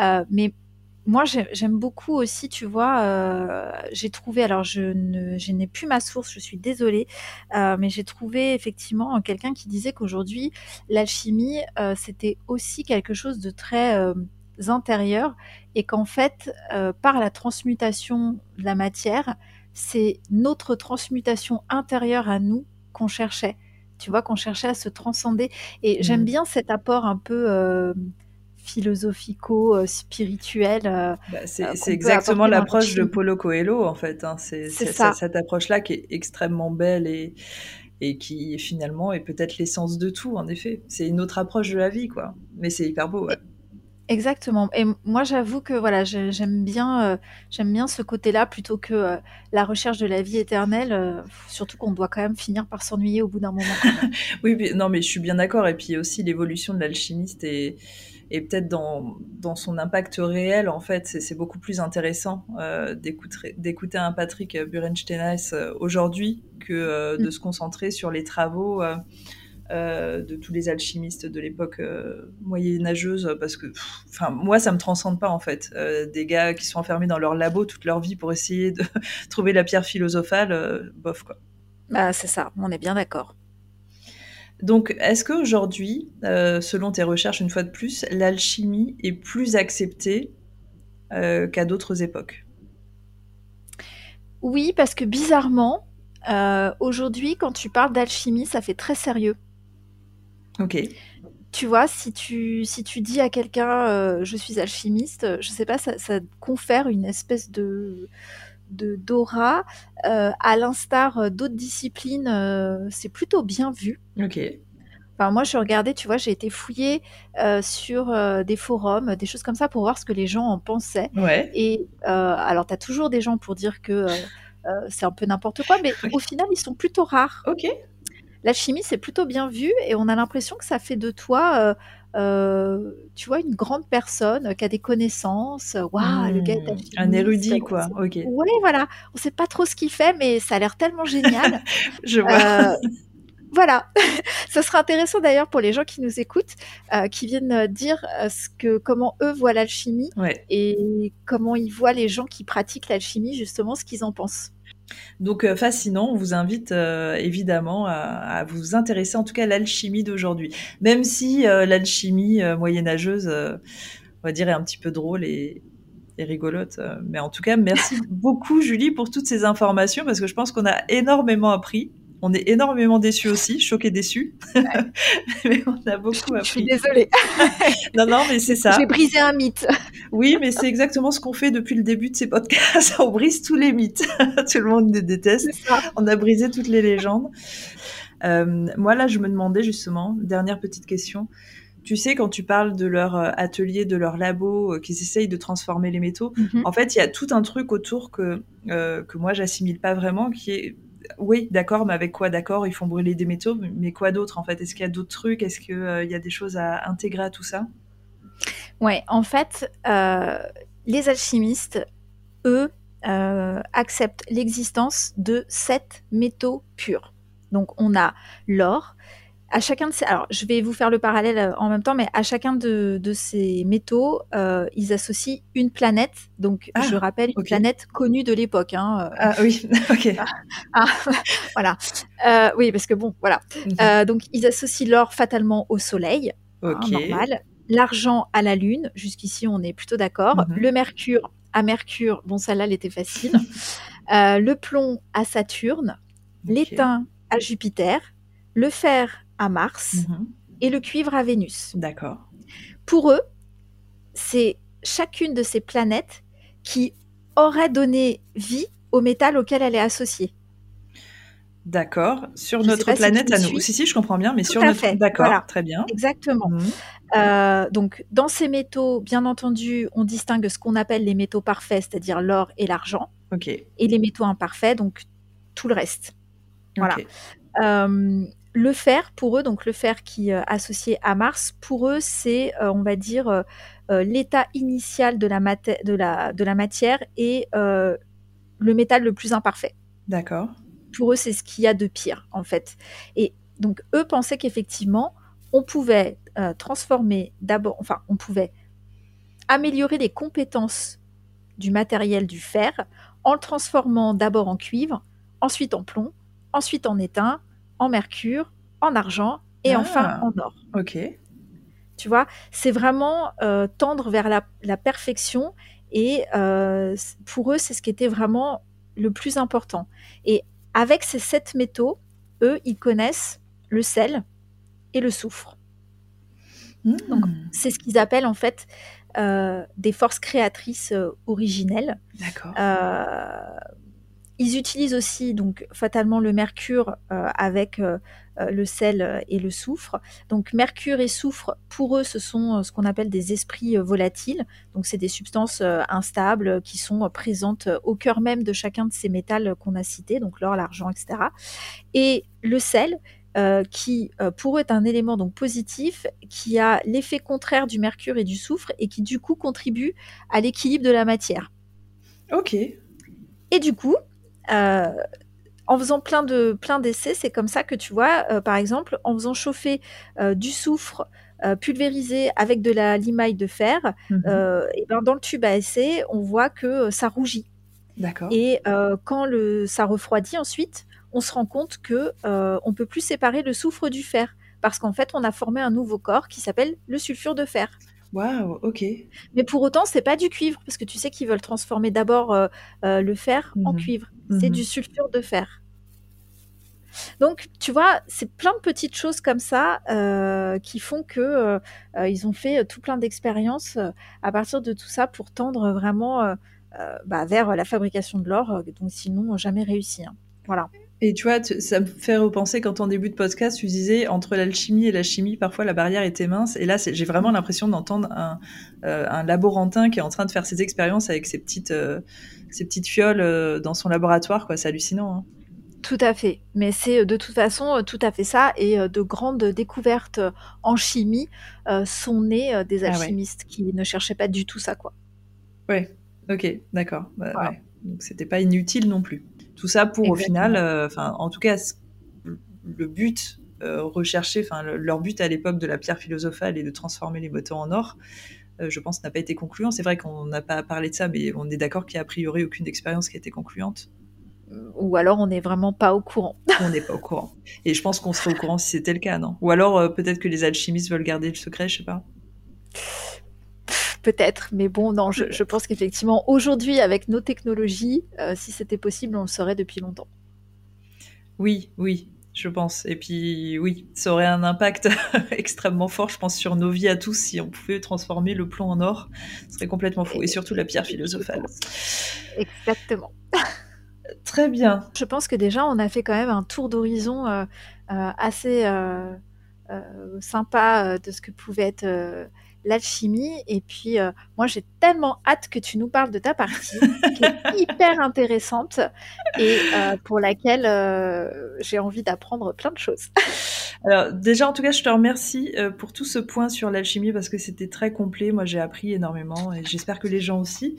Euh, mais moi, j'ai- j'aime beaucoup aussi, tu vois, euh, j'ai trouvé, alors je ne, je n'ai plus ma source, je suis désolée, euh, mais j'ai trouvé effectivement quelqu'un qui disait qu'aujourd'hui, l'alchimie, euh, c'était aussi quelque chose de très intérieur et qu'en fait, par la transmutation de la matière, c'est notre transmutation intérieure à nous qu'on cherchait. Tu vois, qu'on cherchait à se transcender. Et j'aime Mhm. bien cet apport un peu philosophico-spirituel. euh, Bah, c'est euh, c'est exactement l'approche de. Paulo Coelho, en fait. hein. C'est cette approche-là qui est extrêmement belle et, et qui finalement est peut-être l'essence de tout, en effet. C'est une autre approche de la vie, quoi. Mais c'est hyper beau, ouais. Exactement. Et moi, j'avoue que voilà, j'ai- j'aime bien, euh, j'aime bien ce côté-là plutôt que euh, la recherche de la vie éternelle. euh, surtout qu'on doit quand même finir par s'ennuyer au bout d'un moment. Oui, mais- non, mais je suis bien d'accord. Et puis aussi l'évolution de l'alchimiste et, et peut-être dans, dans son impact réel, en fait, c'est beaucoup plus intéressant euh, d'écouter un Patrick Burenstenas euh, aujourd'hui que euh, de Mm. se concentrer sur les travaux euh, de tous les alchimistes de l'époque moyenâgeuse, parce que, enfin, moi, ça me transcende pas en fait. Des gars qui sont enfermés dans leur labo toute leur vie pour essayer de trouver la pierre philosophale, bof quoi. Bah, c'est ça. On est bien d'accord. Donc, est-ce qu'aujourd'hui, euh, selon tes recherches une fois de plus, l'alchimie est plus acceptée euh, qu'à d'autres époques? Oui, parce que bizarrement, euh, aujourd'hui, quand tu parles d'alchimie, ça fait très sérieux. Ok. Tu vois, si tu, si tu dis à quelqu'un je suis alchimiste, je sais pas, ça, ça confère une espèce de de d'aura, euh, à l'instar d'autres disciplines, euh, c'est plutôt bien vu. Ok. Enfin, moi, je regardais, tu vois, j'ai été fouiller sur des forums, des choses comme ça, pour voir ce que les gens en pensaient. Ouais. Et alors, tu as toujours des gens pour dire que c'est un peu n'importe quoi, mais au final, ils sont plutôt rares. Ok. L'alchimie, c'est plutôt bien vu et on a l'impression que ça fait de toi euh, tu vois, une grande personne qui a des connaissances. Waouh, le gars est mmh. Un érudit, quoi. Ok. Oui, voilà. On sait pas trop ce qu'il fait, mais ça a l'air tellement génial. Je vois. Euh, voilà, ça sera intéressant d'ailleurs pour les gens qui nous écoutent, euh, qui viennent dire ce que, comment eux voient l'alchimie et comment ils voient les gens qui pratiquent l'alchimie, justement, ce qu'ils en pensent. Donc euh, fascinant, on vous invite euh, évidemment à, vous intéresser en tout cas à l'alchimie d'aujourd'hui. Même si euh, l'alchimie moyenâgeuse, on va dire, est un petit peu drôle et, et rigolote. mais en tout cas, merci beaucoup Julie pour toutes ces informations parce que je pense qu'on a énormément appris. On est énormément déçus aussi, choqués déçus. mais on a beaucoup appris. Je suis désolée. non, non, mais c'est ça. J'ai brisé un mythe. oui, mais c'est exactement ce qu'on fait depuis le début de ces podcasts. on brise tous les mythes. Tout le monde les déteste. On a brisé toutes les légendes. Euh, moi, là, je me demandais justement, dernière petite question. Tu sais, quand tu parles de leur euh, atelier, de leur labo, euh, qu'ils essayent de transformer les métaux, mhm. en fait, il y a tout un truc autour que, que moi, j'assimile pas vraiment, qui est oui, d'accord, mais avec quoi D'accord, ils font brûler des métaux, mais quoi d'autre en fait? Est-ce qu'il y a d'autres trucs? Est-ce qu'il euh, y a des choses à intégrer à tout ça? Ouais, en fait, euh, les alchimistes, eux, euh, acceptent l'existence de sept métaux purs. Donc on a l'or, à chacun de ces, alors je vais vous faire le parallèle euh, en même temps, mais à chacun de, ces métaux, euh, ils associent une planète. Donc je ah, rappelle une planète connue de l'époque. Hein, euh. Ah oui, ok. Ah, voilà. oui, parce que bon, voilà. Mhm. donc ils associent l'or fatalement au Soleil, hein, normal. L'argent à la Lune. Jusqu'ici, on est plutôt d'accord. Mhm. Le Mercure à Mercure. Bon, celle-là, elle était facile. le plomb à Saturne. L'étain à Jupiter. Le fer à Mars mhm. et le cuivre à Vénus. D'accord. Pour eux, c'est chacune de ces planètes qui aurait donné vie au métal auquel elle est associée. D'accord. Sur notre planète à nous. Si, si, je comprends bien, mais sur notre. D'accord, très bien. Exactement. Mhm. Euh, donc, dans ces métaux, bien entendu, on distingue ce qu'on appelle les métaux parfaits, c'est-à-dire l'or et l'argent. Ok. Et les métaux imparfaits, donc tout le reste. Voilà. Euh, le fer, pour eux, donc le fer qui est euh, associé à Mars, pour eux, c'est, euh, on va dire, euh, l'état initial de la, de, la, de la, matière et le métal le plus imparfait. D'accord. Pour eux, c'est ce qu'il y a de pire, en fait. Et donc, eux pensaient qu'effectivement, on pouvait transformer d'abord, enfin, on pouvait améliorer les compétences du matériel du fer en le transformant d'abord en cuivre, ensuite en plomb, ensuite en étain, en mercure, en argent et ah, enfin en or. Ok. Tu vois, c'est vraiment euh, tendre vers la, perfection et euh, pour eux, c'est ce qui était vraiment le plus important. Et avec ces sept métaux, eux, ils connaissent le sel et le soufre. Hmm. c'est ce qu'ils appellent en fait euh, des forces créatrices originelles. D'accord. Ils utilisent aussi donc fatalement le mercure euh, avec euh, euh, le sel et le soufre. Donc mercure et soufre, pour eux, ce sont ce qu'on appelle des esprits volatiles. Donc c'est des substances instables qui sont présentes au cœur même de chacun de ces métals qu'on a cités, donc l'or, l'argent, etc. Et le sel, qui pour eux est un élément donc positif, qui a l'effet contraire du mercure et du soufre et qui du coup contribue à l'équilibre de la matière. Ok. Et du coup, euh, en faisant plein de plein d'essais, c'est comme ça que tu vois, euh, par exemple, en faisant chauffer euh, du soufre pulvérisé avec de la limaille de fer, mhm. et ben dans le tube à essai, on voit que ça rougit. D'accord. Et quand le, ça refroidit ensuite, on se rend compte que on peut plus séparer le soufre du fer parce qu'en fait, on a formé un nouveau corps qui s'appelle le sulfure de fer. Waouh, ok. Mais pour autant, c'est pas du cuivre, parce que tu sais qu'ils veulent transformer d'abord euh, euh, le fer en mhm. cuivre. C'est mhm. du sulfure de fer. Donc, tu vois, c'est plein de petites choses comme ça euh, qui font que ils ont fait tout plein d'expériences à partir de tout ça pour tendre vraiment bah, vers la fabrication de l'or, dont sinon jamais réussi. Hein. Voilà. Et tu vois, ça me fait repenser quand en début de podcast, tu disais entre l'alchimie et la chimie, parfois la barrière était mince. Et là, j'ai vraiment l'impression d'entendre un, euh, un, laborantin qui est en train de faire ses expériences avec ses petites, euh, ses petites fioles euh, dans son laboratoire. quoi. C'est hallucinant. Hein. Tout à fait. Mais c'est de toute façon tout à fait ça. Et de grandes découvertes en chimie sont nées des ah alchimistes qui ne cherchaient pas du tout ça. quoi. Ouais, ok, d'accord. Bah, ouais. Donc c'était pas inutile non plus. Tout ça pour au final, euh, enfin en tout cas le but euh, recherché, enfin leur but à l'époque de la pierre philosophale est de transformer les motos en or. Euh, je pense n'a pas été concluant. C'est vrai qu'on n'a pas parlé de ça, mais on est d'accord qu'il n'y a a priori aucune expérience qui a été concluante. Ou alors on n'est vraiment pas au courant. on n'est pas au courant. Et je pense qu'on serait au courant si c'était le cas, non? Ou alors peut-être que les alchimistes veulent garder le secret, je sais pas peut-être, mais bon, non, je, pense qu'effectivement, aujourd'hui, avec nos technologies, euh, si c'était possible, on le saurait depuis longtemps. Oui, oui, je pense. Et puis, oui, ça aurait un impact extrêmement fort, je pense, sur nos vies à tous si on pouvait transformer le plomb en or. Ce serait complètement fou. Et surtout la pierre philosophale. Exactement. Très bien. Je pense que déjà, on a fait quand même un tour d'horizon euh, euh, assez sympa de ce que pouvait être l'alchimie. Et puis, euh, moi, j'ai tellement hâte que tu nous parles de ta partie, qui est hyper intéressante et euh, pour laquelle euh, j'ai envie d'apprendre plein de choses. Alors, déjà, en tout cas, je te remercie pour tout ce point sur l'alchimie parce que c'était très complet. Moi, j'ai appris énormément et j'espère que les gens aussi.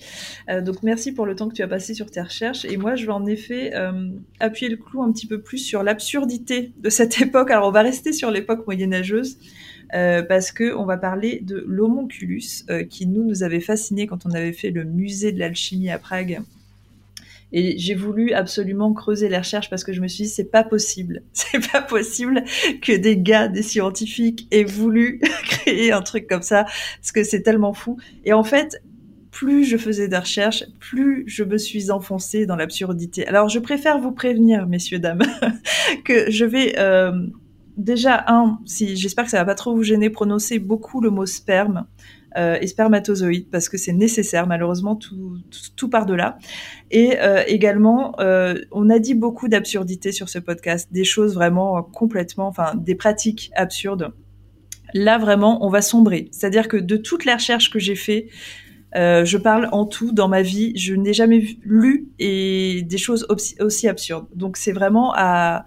donc, merci pour le temps que tu as passé sur tes recherches. Et moi, je vais en effet appuyer le clou un petit peu plus sur l'absurdité de cette époque. Alors, on va rester sur l'époque moyenâgeuse. Euh, parce que on va parler de l'homonculus euh, qui nous nous avait fasciné quand on avait fait le musée de l'alchimie à Prague. Et j'ai voulu absolument creuser les recherches parce que je me suis dit c'est pas possible, c'est pas possible que des gars, des scientifiques aient voulu créer un truc comme ça parce que c'est tellement fou. Et en fait, plus je faisais des recherches, plus je me suis enfoncée dans l'absurdité. Alors je préfère vous prévenir, messieurs dames, que je vais euh, déjà, un, j'espère que ça va pas trop vous gêner, prononcer beaucoup le mot sperme euh, et spermatozoïde parce que c'est nécessaire. Malheureusement, tout, tout, part de. Et euh, également, euh, on a dit beaucoup d'absurdités sur ce podcast, des choses vraiment complètement, enfin, des pratiques absurdes. Là, vraiment, on va sombrer. C'est-à-dire que de toutes les recherches que j'ai fait, je parle en tout dans ma vie, je n'ai jamais lu et des choses aussi absurdes. Donc c'est vraiment à,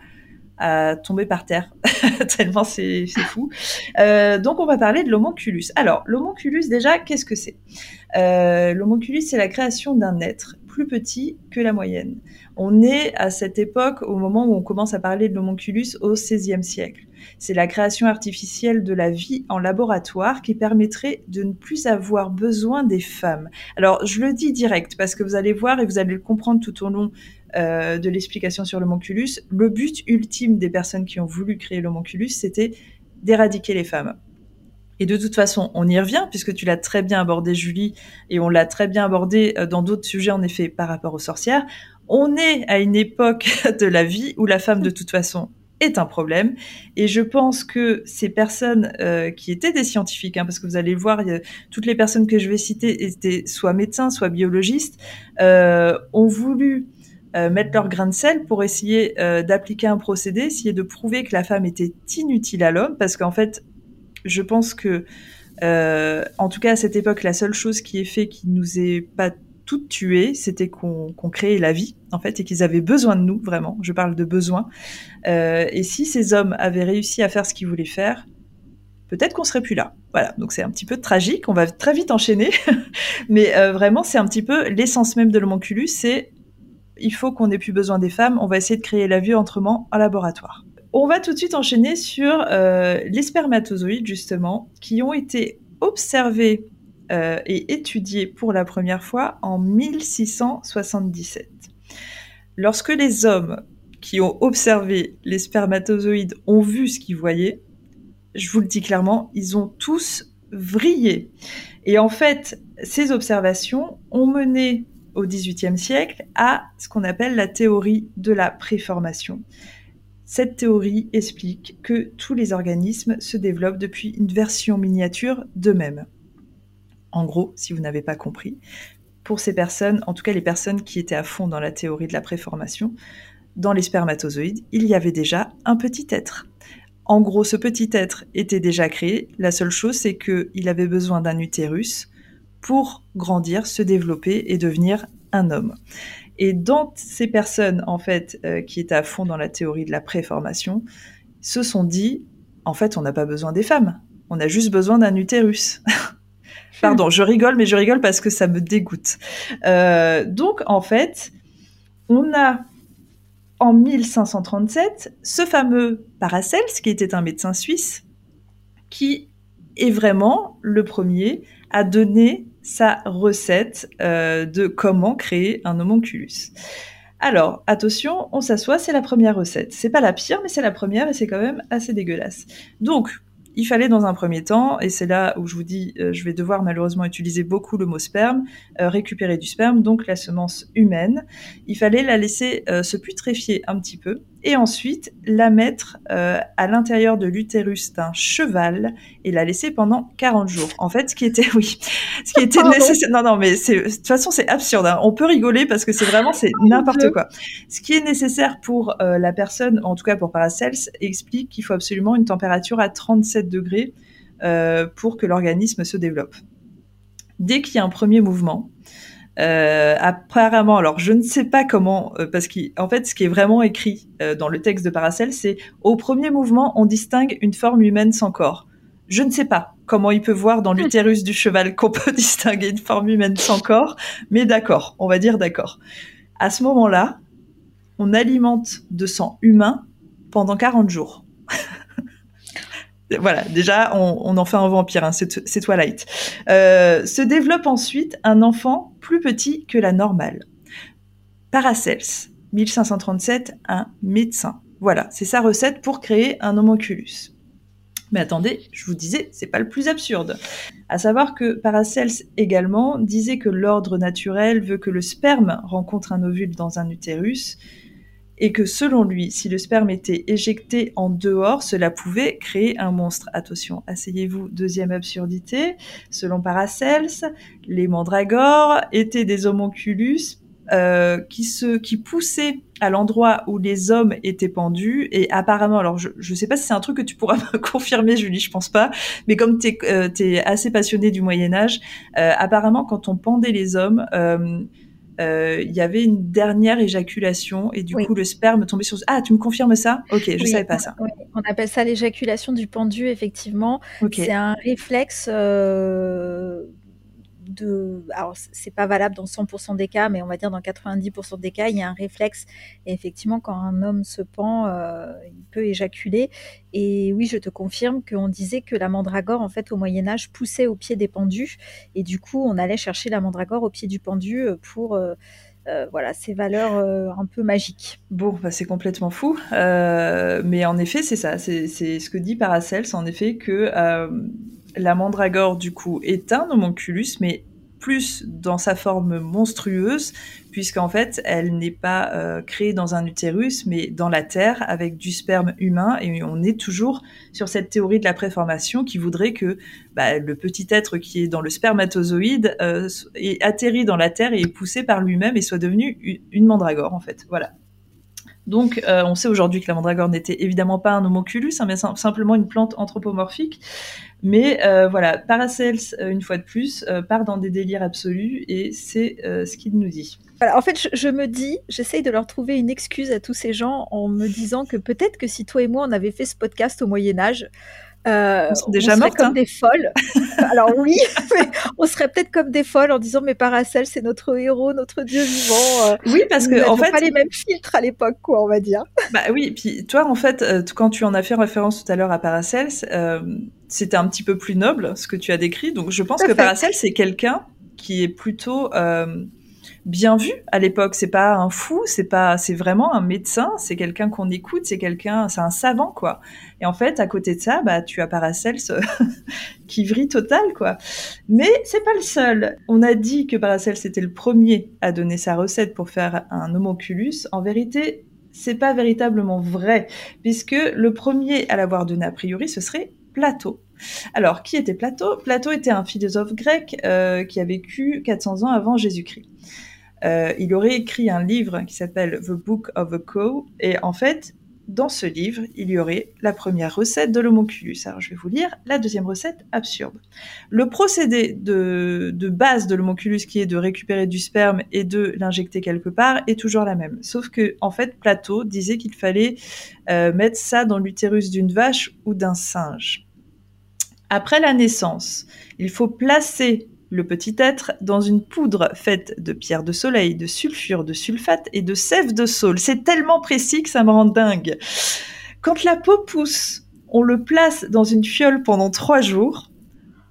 à tomber par terre, tellement c'est fou. Euh, donc on va parler de l'homonculus. Alors l'homonculus déjà, qu'est-ce que c'est? Euh, L'homonculus, c'est la création d'un être plus petit que la moyenne. On est à cette époque, au moment où on commence à parler de l'homonculus, au XVIe siècle. C'est la création artificielle de la vie en laboratoire qui permettrait de ne plus avoir besoin des femmes. Alors, je le dis direct parce que vous allez voir et vous allez le comprendre tout au long euh, de l'explication sur l'homonculus, le but ultime des personnes qui ont voulu créer l'homonculus, c'était d'éradiquer les femmes. Et de toute façon, on y revient, puisque tu l'as très bien abordé, Julie, et on l'a très bien abordé euh, dans d'autres sujets, en effet, par rapport aux sorcières. On est à une époque de la vie où la femme, de toute façon, est un problème. Et je pense que ces personnes euh, qui étaient des scientifiques, hein, parce que vous allez le voir, toutes les personnes que je vais citer étaient soit médecins, soit biologistes, ont voulu euh, mettre leur grain de sel pour essayer euh, d'appliquer un procédé, essayer de prouver que la femme était inutile à l'homme, parce qu'en fait, je pense que, euh, en tout cas à cette époque, la seule chose qui est fait qui nous ait pas toutes tuées, c'était qu'on créait la vie, en fait, et qu'ils avaient besoin de nous, vraiment. Je parle de besoin. et si ces hommes avaient réussi à faire ce qu'ils voulaient faire, peut-être qu'on serait plus là. Voilà, donc c'est un petit peu tragique, on va très vite enchaîner, mais vraiment c'est un petit peu l'essence même de l'homonculus, c'est il faut qu'on ait plus besoin des femmes, on va essayer de créer la vie autrement en laboratoire. On va tout de suite enchaîner sur euh, les spermatozoïdes, justement, qui ont été observés euh, et étudiés pour la première fois en 1677. Lorsque les hommes qui ont observé les spermatozoïdes ont vu ce qu'ils voyaient, je vous le dis clairement, ils ont tous vrillé. Et en fait, ces observations ont mené au XVIIIe siècle à ce qu'on appelle la théorie de la préformation. Cette théorie explique que tous les organismes se développent depuis une version miniature d'eux-mêmes. En gros, si vous n'avez pas compris, pour ces personnes, en tout cas les personnes qui étaient à fond dans la théorie de la préformation, dans les spermatozoïdes, il y avait déjà un petit être. En gros, ce petit être était déjà créé. La seule chose, c'est qu'il avait besoin d'un utérus pour grandir, se développer et devenir un homme. Et dans ces personnes, en fait, euh, qui étaient à fond dans la théorie de la préformation, se sont dit, en fait, on n'a pas besoin des femmes. On a juste besoin d'un utérus. Pardon, je rigole, mais je rigole parce que ça me dégoûte. Euh, donc, en fait, on a en 1537 ce fameux Paracels, qui était un médecin suisse, qui est vraiment le premier à donner sa recette euh, de comment créer un homonculus. Alors, attention, on s'assoit, c'est la première recette. C'est pas la pire, mais c'est la première et c'est quand même assez dégueulasse. Donc, il fallait dans un premier temps, et c'est là où je vous dis, euh, je vais devoir malheureusement utiliser beaucoup le mot sperme, euh, récupérer du sperme, donc la semence humaine. Il fallait la laisser se putréfier un petit peu, et ensuite la mettre à l'intérieur de l'utérus d'un cheval et la laisser pendant 40 jours. En fait, ce qui était, oui, ce qui était nécessaire. Non, non, mais de toute façon, c'est absurde. Hein. On peut rigoler parce que c'est vraiment, c'est n'importe quoi. Ce qui est nécessaire pour la personne, en tout cas pour Paracels, explique qu'il faut absolument une température à 37 degrés euh, pour que l'organisme se développe. Dès qu'il y a un premier mouvement, euh, apparemment, alors je ne sais pas comment, euh, parce qu'en fait, ce qui est vraiment écrit dans le texte de Paracel, c'est au premier mouvement, on distingue une forme humaine sans corps. Je ne sais pas comment il peut voir dans l'utérus du cheval qu'on peut distinguer une forme humaine sans corps, mais d'accord, on va dire d'accord. À ce moment-là, on alimente de sang humain pendant 40 jours voilà, déjà, on, en fait un vampire, hein, c'est Twilight. Euh, se développe ensuite un enfant plus petit que la normale. Paracels, 1537, un médecin. Voilà, c'est sa recette pour créer un homonculus. Mais attendez, je vous disais, c'est pas le plus absurde. À savoir que Paracels également disait que l'ordre naturel veut que le sperme rencontre un ovule dans un utérus, et que selon lui, si le sperme était éjecté en dehors, cela pouvait créer un monstre. Attention, asseyez-vous, deuxième absurdité. Selon Paracels, les mandragores étaient des homonculus euh, qui se qui poussaient à l'endroit où les hommes étaient pendus et apparemment alors je je sais pas si c'est un truc que tu pourras me confirmer Julie je pense pas mais comme tu es, euh, assez passionné du Moyen Âge euh, apparemment quand on pendait les hommes euh, il y avait une dernière éjaculation et du coup le sperme tombait sur. Ah, tu me confirmes ça? Ok, je savais pas ça. On appelle ça l'éjaculation du pendu, effectivement. C'est un réflexe euh, de, alors c'est pas valable dans 100% des cas, mais on va dire dans 90% des cas, il y a un réflexe. Et effectivement, quand un homme se pend, euh, il peut éjaculer. Et oui, je te confirme qu'on disait que la mandragore, en fait, au Moyen Âge, poussait au pied des pendus, et du coup, on allait chercher la mandragore au pied du pendu euh, pour euh, voilà, ces valeurs un peu magiques. Bon, bah, c'est complètement fou. mais en effet, c'est ça. C'est ce que dit Paracels, en effet, que la mandragore, du coup, est un homonculus, mais plus dans sa forme monstrueuse, puisqu'en fait, elle n'est pas euh, créée dans un utérus, mais dans la terre, avec du sperme humain, et on est toujours sur cette théorie de la préformation qui voudrait que bah, le petit être qui est dans le spermatozoïde euh, atterri dans la terre et est poussé par lui-même et soit devenu une mandragore, en fait. Voilà. Donc, euh, on sait aujourd'hui que la mandragore n'était évidemment pas un homoculus, hein, mais simplement une plante anthropomorphique. Mais euh, voilà, Paracels, euh, une fois de plus, part dans des délires absolus et c'est ce qu'il nous dit. en fait, je, me dis, j'essaye de leur trouver une excuse à tous ces gens en me disant que peut-être que si toi et moi on avait fait ce podcast au Moyen Âge, euh, déjà on serait comme hein. des folles. Alors oui, on serait peut-être comme des folles en disant mais Paracel c'est notre héros, notre dieu vivant. Euh. oui, parce que en fait, pas les mêmes filtres à l'époque, quoi, on va dire. Bah oui, puis toi en fait, euh, quand tu en as fait référence tout à l'heure à Paracels, euh, c'était un petit peu plus noble ce que tu as décrit. Donc je pense que Paracels c'est quelqu'un qui est plutôt euh, bien vu à l'époque. C'est pas un fou, c'est pas, c'est vraiment un médecin, c'est quelqu'un qu'on écoute, c'est quelqu'un, c'est un savant quoi. Et en fait, à côté de ça, bah tu as Paracels qui vrille total quoi. Mais c'est pas le seul. On a dit que Paracels était le premier à donner sa recette pour faire un homonculus. En vérité, c'est pas véritablement vrai, puisque le premier à l'avoir donné a priori, ce serait Platon. Alors, qui était Platon Platon était un philosophe grec euh, qui a vécu 400 ans avant Jésus-Christ. Il aurait écrit un livre qui s'appelle The Book of a Cow, et en fait, dans ce livre, il y aurait la première recette de l'homonculus. Alors, je vais vous lire la deuxième recette absurde. Le procédé de, base de l'homonculus, qui est de récupérer du sperme et de l'injecter quelque part, est toujours la même. Sauf que, en fait, Plateau disait qu'il fallait euh, mettre ça dans l'utérus d'une vache ou d'un singe. Après la naissance, il faut placer le petit être dans une poudre faite de pierre de soleil, de sulfure, de sulfate et de sève de saule. C'est tellement précis que ça me rend dingue. Quand la peau pousse, on le place dans une fiole pendant trois jours,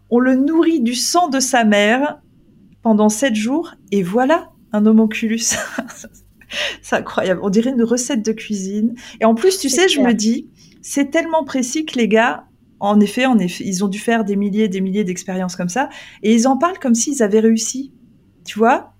on le nourrit du sang de sa mère pendant sept jours, et voilà un homonculus. c'est incroyable. On dirait une recette de cuisine. Et en plus, tu sais, je me dis, c'est tellement précis que les gars, en effet, en effet, ils ont dû faire des milliers et des milliers d'expériences comme ça, et ils en parlent comme s'ils avaient réussi, tu vois?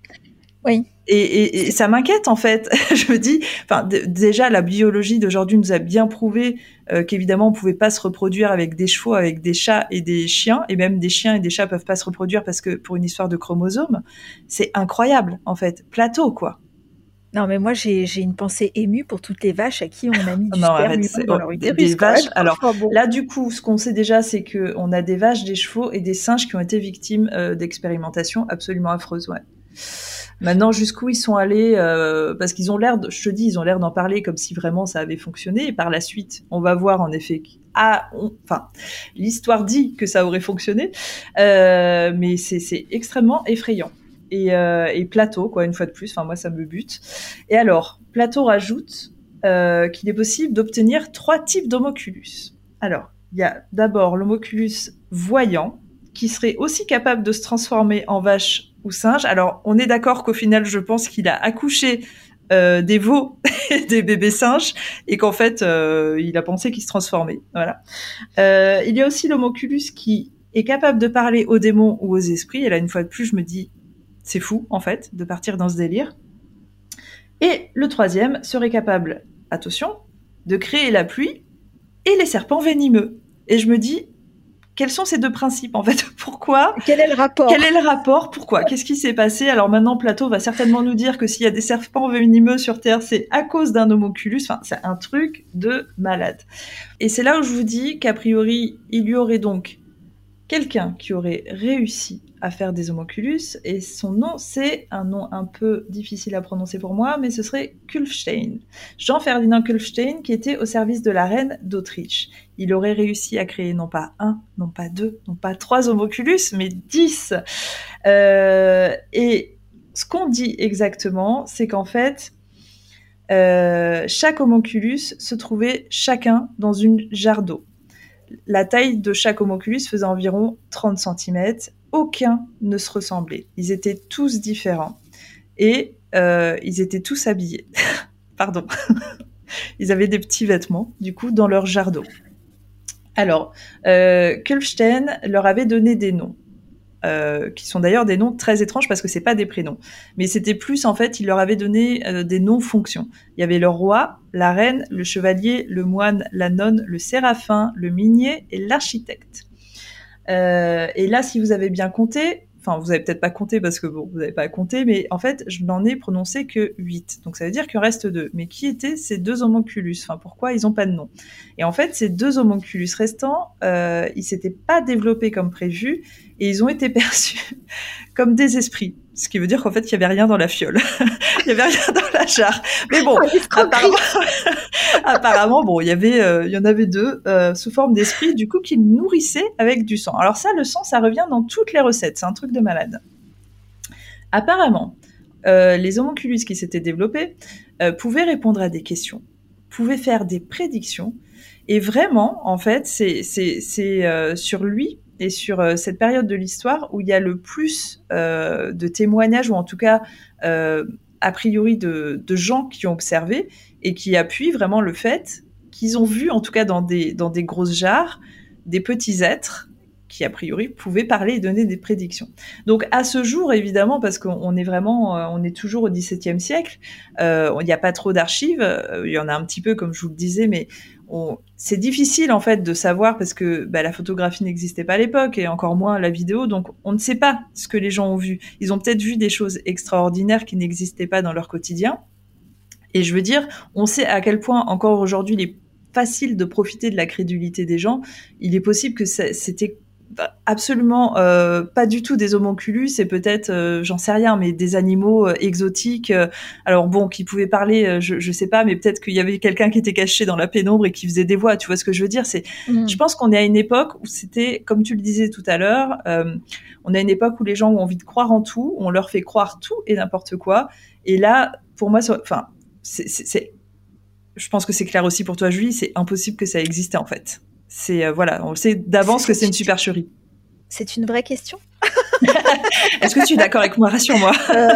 Oui. Et, ça m'inquiète en fait. je me dis, enfin, déjà la biologie d'aujourd'hui nous a bien prouvé euh, qu'évidemment on pouvait pas se reproduire avec des chevaux, avec des chats et des chiens, et même des chiens et des chats peuvent pas se reproduire parce que pour une histoire de chromosomes, c'est incroyable en fait, plateau quoi. Non, mais moi, j'ai une pensée émue pour toutes les vaches à qui on a mis du sperme dans leur utérus. Des vaches. Alors là, du coup, ce qu'on sait déjà, c'est que on a des vaches, des chevaux et des singes qui ont été victimes euh, d'expérimentations absolument affreuses. Ouais. Maintenant, jusqu'où ils sont allés, euh, parce qu'ils ont l'air, je te dis, ils ont l'air d'en parler comme si vraiment ça avait fonctionné. Et par la suite, on va voir en effet, ah, enfin, l'histoire dit que ça aurait fonctionné, euh, mais c'est extrêmement effrayant et, euh, et, Plateau, quoi, une fois de plus. Enfin, moi, ça me bute. Et alors, Plateau rajoute euh, qu'il est possible d'obtenir trois types d'homoculus. Alors, il y a d'abord l'homoculus voyant, qui serait aussi capable de se transformer en vache ou singe. Alors, on est d'accord qu'au final, je pense qu'il a accouché euh, des veaux et des bébés singes et qu'en fait, il a pensé qu'il se transformait. Voilà. Il y a aussi l'homoculus qui est capable de parler aux démons ou aux esprits. Et là, une fois de plus, je me dis, c'est fou, en fait, de partir dans ce délire. Et le troisième serait capable, attention, de créer la pluie et les serpents venimeux. Et je me dis, quels sont ces deux principes en fait? Pourquoi? Quel est le rapport? Quel est le rapport? Pourquoi? Qu'est-ce qui s'est passé? Alors maintenant, Plateau va certainement nous dire que s'il y a des serpents venimeux sur Terre, c'est à cause d'un homoculus. Enfin, c'est un truc de malade. Et c'est là où je vous dis qu'a priori, il y aurait donc quelqu'un qui aurait réussi à faire des homoculus et son nom c'est un nom un peu difficile à prononcer pour moi mais ce serait Kulfstein. Jean-Ferdinand Kulfstein qui était au service de la reine d'Autriche. Il aurait réussi à créer non pas un, non pas deux, non pas trois homoculus mais dix. Euh, et ce qu'on dit exactement c'est qu'en fait euh, chaque homoculus se trouvait chacun dans une jarre d'eau. La taille de chaque homoculus faisait environ 30 cm aucun ne se ressemblait. Ils étaient tous différents. Et euh, ils étaient tous habillés. Pardon. ils avaient des petits vêtements, du coup, dans leur jardin. Alors, euh, leur avait donné des noms. Euh, qui sont d'ailleurs des noms très étranges parce que c'est pas des prénoms. Mais c'était plus en fait, il leur avait donné euh, des noms fonctions. Il y avait le roi, la reine, le chevalier, le moine, la nonne, le séraphin, le minier et l'architecte. Euh, et là, si vous avez bien compté, enfin, vous avez peut-être pas compté parce que bon, vous n'avez pas compté, mais en fait, je n'en ai prononcé que 8. Donc ça veut dire qu'il reste deux. Mais qui étaient ces deux homonculus Enfin, pourquoi ils n'ont pas de nom? Et en fait, ces deux homonculus restants, ils s'étaient pas développés comme prévu et ils ont été perçus comme des esprits. Ce qui veut dire qu'en fait, il y avait rien dans la fiole. il y avait rien dans la jarre. Mais bon, apparemment, apparemment, bon, il y avait, euh, il y en avait deux euh, sous forme d'esprit, du coup, qui nourrissaient avec du sang. Alors ça, le sang, ça revient dans toutes les recettes. C'est un truc de malade. Apparemment, euh, les homonculus qui s'étaient développés pouvaient répondre à des questions, pouvaient faire des prédictions, et vraiment, en fait, c'est c'est sur lui et sur cette période de l'histoire où il y a le plus de témoignages ou en tout cas a priori de, gens qui ont observé et qui appuient vraiment le fait qu'ils ont vu, en tout cas dans des, dans des grosses jarres, des petits êtres qui a priori pouvait parler et donner des prédictions. Donc à ce jour, évidemment, parce qu'on est vraiment, euh, on est toujours au XVIIe siècle, euh, il n'y a pas trop d'archives, euh, il y en a un petit peu comme je vous le disais, mais c'est difficile en fait de savoir parce que bah, la photographie n'existait pas à l'époque et encore moins la vidéo, donc on ne sait pas ce que les gens ont vu. Ils ont peut-être vu des choses extraordinaires qui n'existaient pas dans leur quotidien. Et je veux dire, on sait à quel point encore aujourd'hui il est facile de profiter de la crédulité des gens. Il est possible que c'était absolument euh, pas du tout des homonculus, c'est peut-être, euh, j'en sais rien, mais des animaux euh, exotiques. alors bon, qui pouvaient parler, je, je sais pas, mais peut-être qu'il y avait quelqu'un qui était caché dans la pénombre et qui faisait des voix. Tu vois ce que je veux dire? C'est, mm. je pense qu'on est à une époque où c'était, comme tu le disais tout à l'heure, on a une époque où les gens ont envie de croire en tout, on leur fait croire tout et n'importe quoi. Et là, pour moi, enfin, c'est, je pense que c'est clair aussi pour toi, Julie, c'est impossible que ça existe en fait. C'est euh, voilà, on le sait d'avance que c'est une supercherie. C'est une vraie question? Est-ce que tu es d'accord avec moi? Rassure-moi. Euh.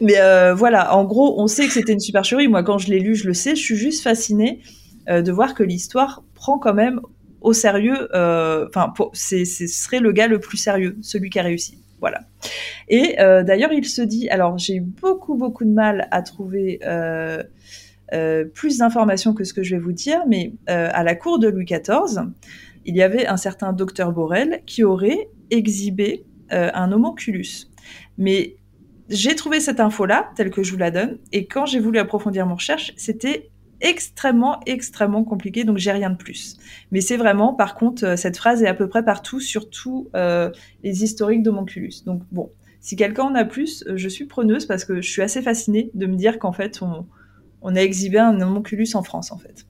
Mais euh, voilà, en gros, on sait que c'était une supercherie. Moi, quand je l'ai lu, je le sais. Je suis juste fascinée de voir que l'histoire prend quand même au sérieux. Enfin, ce serait le gars le plus sérieux, celui qui a réussi. Voilà. Et d'ailleurs, il se dit. Alors, j'ai eu beaucoup, beaucoup de mal à trouver euh, plus d'informations que ce que je vais vous dire, mais euh, à la cour de Louis XIV, il y avait un certain docteur Borel qui aurait exhibé euh, un homonculus. Mais j'ai trouvé cette info-là, telle que je vous la donne, et quand j'ai voulu approfondir mon recherche, c'était extrêmement, extrêmement compliqué, donc j'ai rien de plus. Mais c'est vraiment, par contre, cette phrase est à peu près partout, surtout les historiques d'homonculus. Donc bon, si quelqu'un en a plus, je suis preneuse parce que je suis assez fascinée de me dire qu'en fait, on, on a exhibé un homonculus en France, en fait.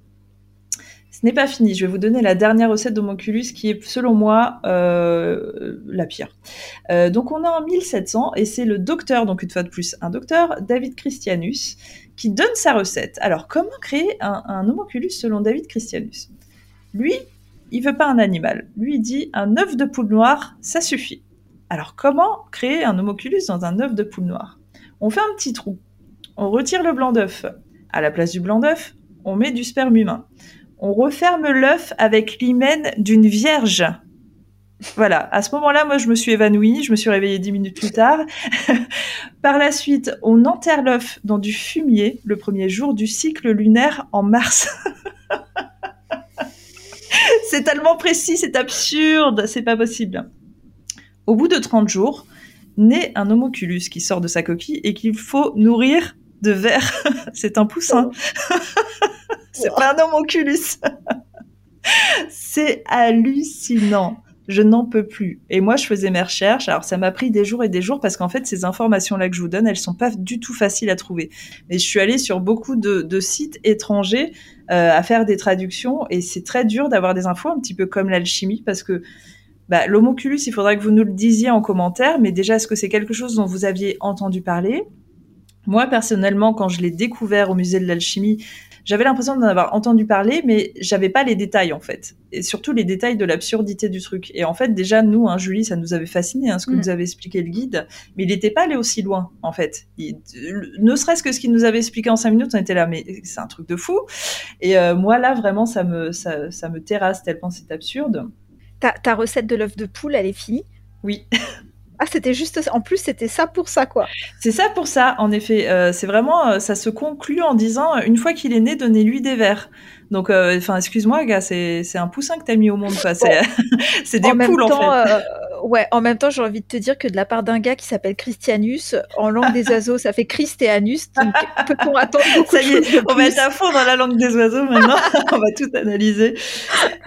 Ce n'est pas fini. Je vais vous donner la dernière recette d'homonculus qui est, selon moi, euh, la pire. Euh, donc, on est en 1700 et c'est le docteur, donc une fois de plus, un docteur, David Christianus, qui donne sa recette. Alors, comment créer un, un homonculus selon David Christianus? Lui, il veut pas un animal. Lui, il dit un œuf de poule noire, ça suffit. Alors, comment créer un homonculus dans un œuf de poule noire? On fait un petit trou. On retire le blanc d'œuf à la place du blanc d'œuf, on met du sperme humain. On referme l'œuf avec l'hymen d'une vierge. Voilà, à ce moment-là, moi, je me suis évanouie, je me suis réveillée dix minutes plus tard. Par la suite, on enterre l'œuf dans du fumier le premier jour du cycle lunaire en mars. c'est tellement précis, c'est absurde, c'est pas possible. Au bout de 30 jours, naît un homoculus qui sort de sa coquille et qu'il faut nourrir de verre. c'est un poussin. c'est pas un homonculus. c'est hallucinant. Je n'en peux plus. Et moi, je faisais mes recherches. Alors, ça m'a pris des jours et des jours parce qu'en fait, ces informations-là que je vous donne, elles sont pas du tout faciles à trouver. Mais je suis allée sur beaucoup de, sites étrangers euh, à faire des traductions et c'est très dur d'avoir des infos, un petit peu comme l'alchimie, parce que bah, l'homoculus, il faudrait que vous nous le disiez en commentaire. Mais déjà, est-ce que c'est quelque chose dont vous aviez entendu parler? Moi, personnellement, quand je l'ai découvert au musée de l'alchimie, j'avais l'impression d'en avoir entendu parler, mais j'avais pas les détails en fait, et surtout les détails de l'absurdité du truc. Et en fait, déjà nous, hein, Julie, ça nous avait fasciné hein, ce que mm. nous avait expliqué le guide, mais il n'était pas allé aussi loin en fait. ne serait-ce que ce qu'il nous avait expliqué en cinq minutes, on était là, mais c'est un truc de fou. Et euh, moi là, vraiment, ça me ça, ça me terrasse tellement c'est absurde. Ta, ta recette de l'œuf de poule, elle est finie? Oui. Ah, c'était juste En plus, c'était ça pour ça, quoi. C'est ça pour ça, en effet. Euh, c'est vraiment, euh, ça se conclut en disant, une fois qu'il est né, donnez-lui des vers. Donc, euh, enfin, excuse-moi, gars, c'est un poussin que t'as mis au monde, quoi. C'est des poules, en fait ouais, en même temps, j'ai envie de te dire que de la part d'un gars qui s'appelle Christianus, en langue des oiseaux, ça fait Christianus. Donc, peut-on attendre beaucoup Ça y est, on va être à fond dans la langue des oiseaux maintenant. on va tout analyser.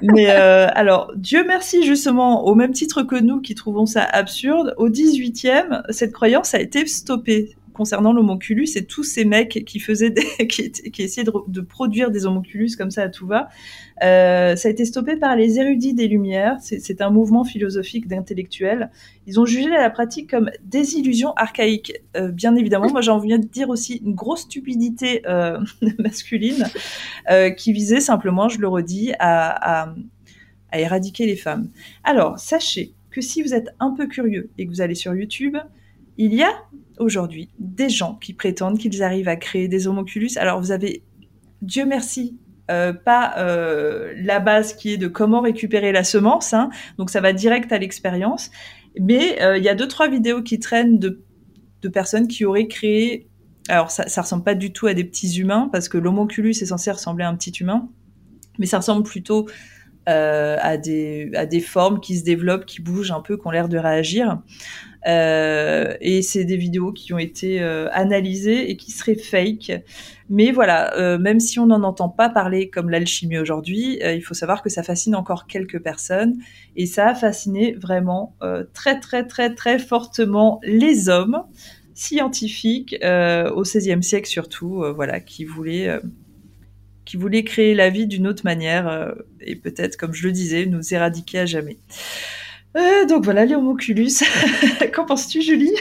Mais euh, alors, Dieu merci justement, au même titre que nous qui trouvons ça absurde, au 18e, cette croyance a été stoppée concernant l'homonculus et tous ces mecs qui faisaient des, qui, qui, essayaient de, produire des homonculus comme ça à tout va. Euh, ça a été stoppé par les érudits des Lumières. C'est un mouvement philosophique d'intellectuels. Ils ont jugé la pratique comme désillusion archaïque. Euh, bien évidemment, moi j'ai envie de dire aussi une grosse stupidité euh, masculine euh, qui visait simplement, je le redis, à, à, à éradiquer les femmes. Alors, sachez que si vous êtes un peu curieux et que vous allez sur YouTube, il y a aujourd'hui des gens qui prétendent qu'ils arrivent à créer des homoculus. Alors vous avez, Dieu merci, euh, pas euh, la base qui est de comment récupérer la semence, hein, donc ça va direct à l'expérience. Mais il y a deux trois vidéos qui traînent de, de personnes qui auraient créé. Alors ça, ça ressemble pas du tout à des petits humains parce que l'homoculus est censé ressembler à un petit humain, mais ça ressemble plutôt à des à des formes qui se développent, qui bougent un peu, qui ont l'air de réagir. Euh, et c'est des vidéos qui ont été euh, analysées et qui seraient fake. Mais voilà, euh, même si on n'en entend pas parler comme l'alchimie aujourd'hui, il faut savoir que ça fascine encore quelques personnes. Et ça a fasciné vraiment très très très très fortement les hommes scientifiques au XVIe siècle surtout, voilà, qui voulaient qui voulaient créer la vie d'une autre manière et peut-être, comme je le disais, nous éradiquer à jamais. Euh, donc voilà, les. Qu'en penses-tu, Julie?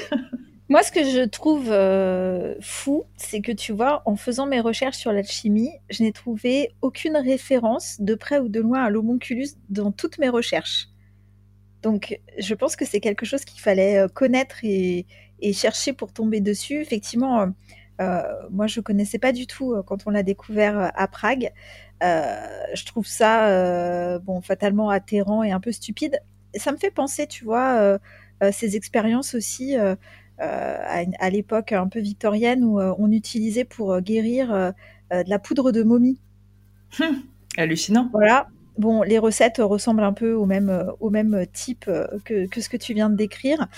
Moi, ce que je trouve euh, fou, c'est que tu vois, en faisant mes recherches sur l'alchimie, je n'ai trouvé aucune référence de près ou de loin à l'homoculus dans toutes mes recherches. Donc, je pense que c'est quelque chose qu'il fallait euh, connaître et, chercher pour tomber dessus. Effectivement, moi, je ne connaissais pas du tout quand on l'a découvert à Prague. je trouve ça, bon, fatalement atterrant et un peu stupide ça me fait penser, tu vois, euh, euh, ces expériences aussi euh, à, l'époque un peu victorienne où on utilisait pour guérir de la poudre de momie. Hum, hallucinant. Voilà. Bon, les recettes ressemblent un peu au même, euh, au même type euh, que, que ce que tu viens de décrire.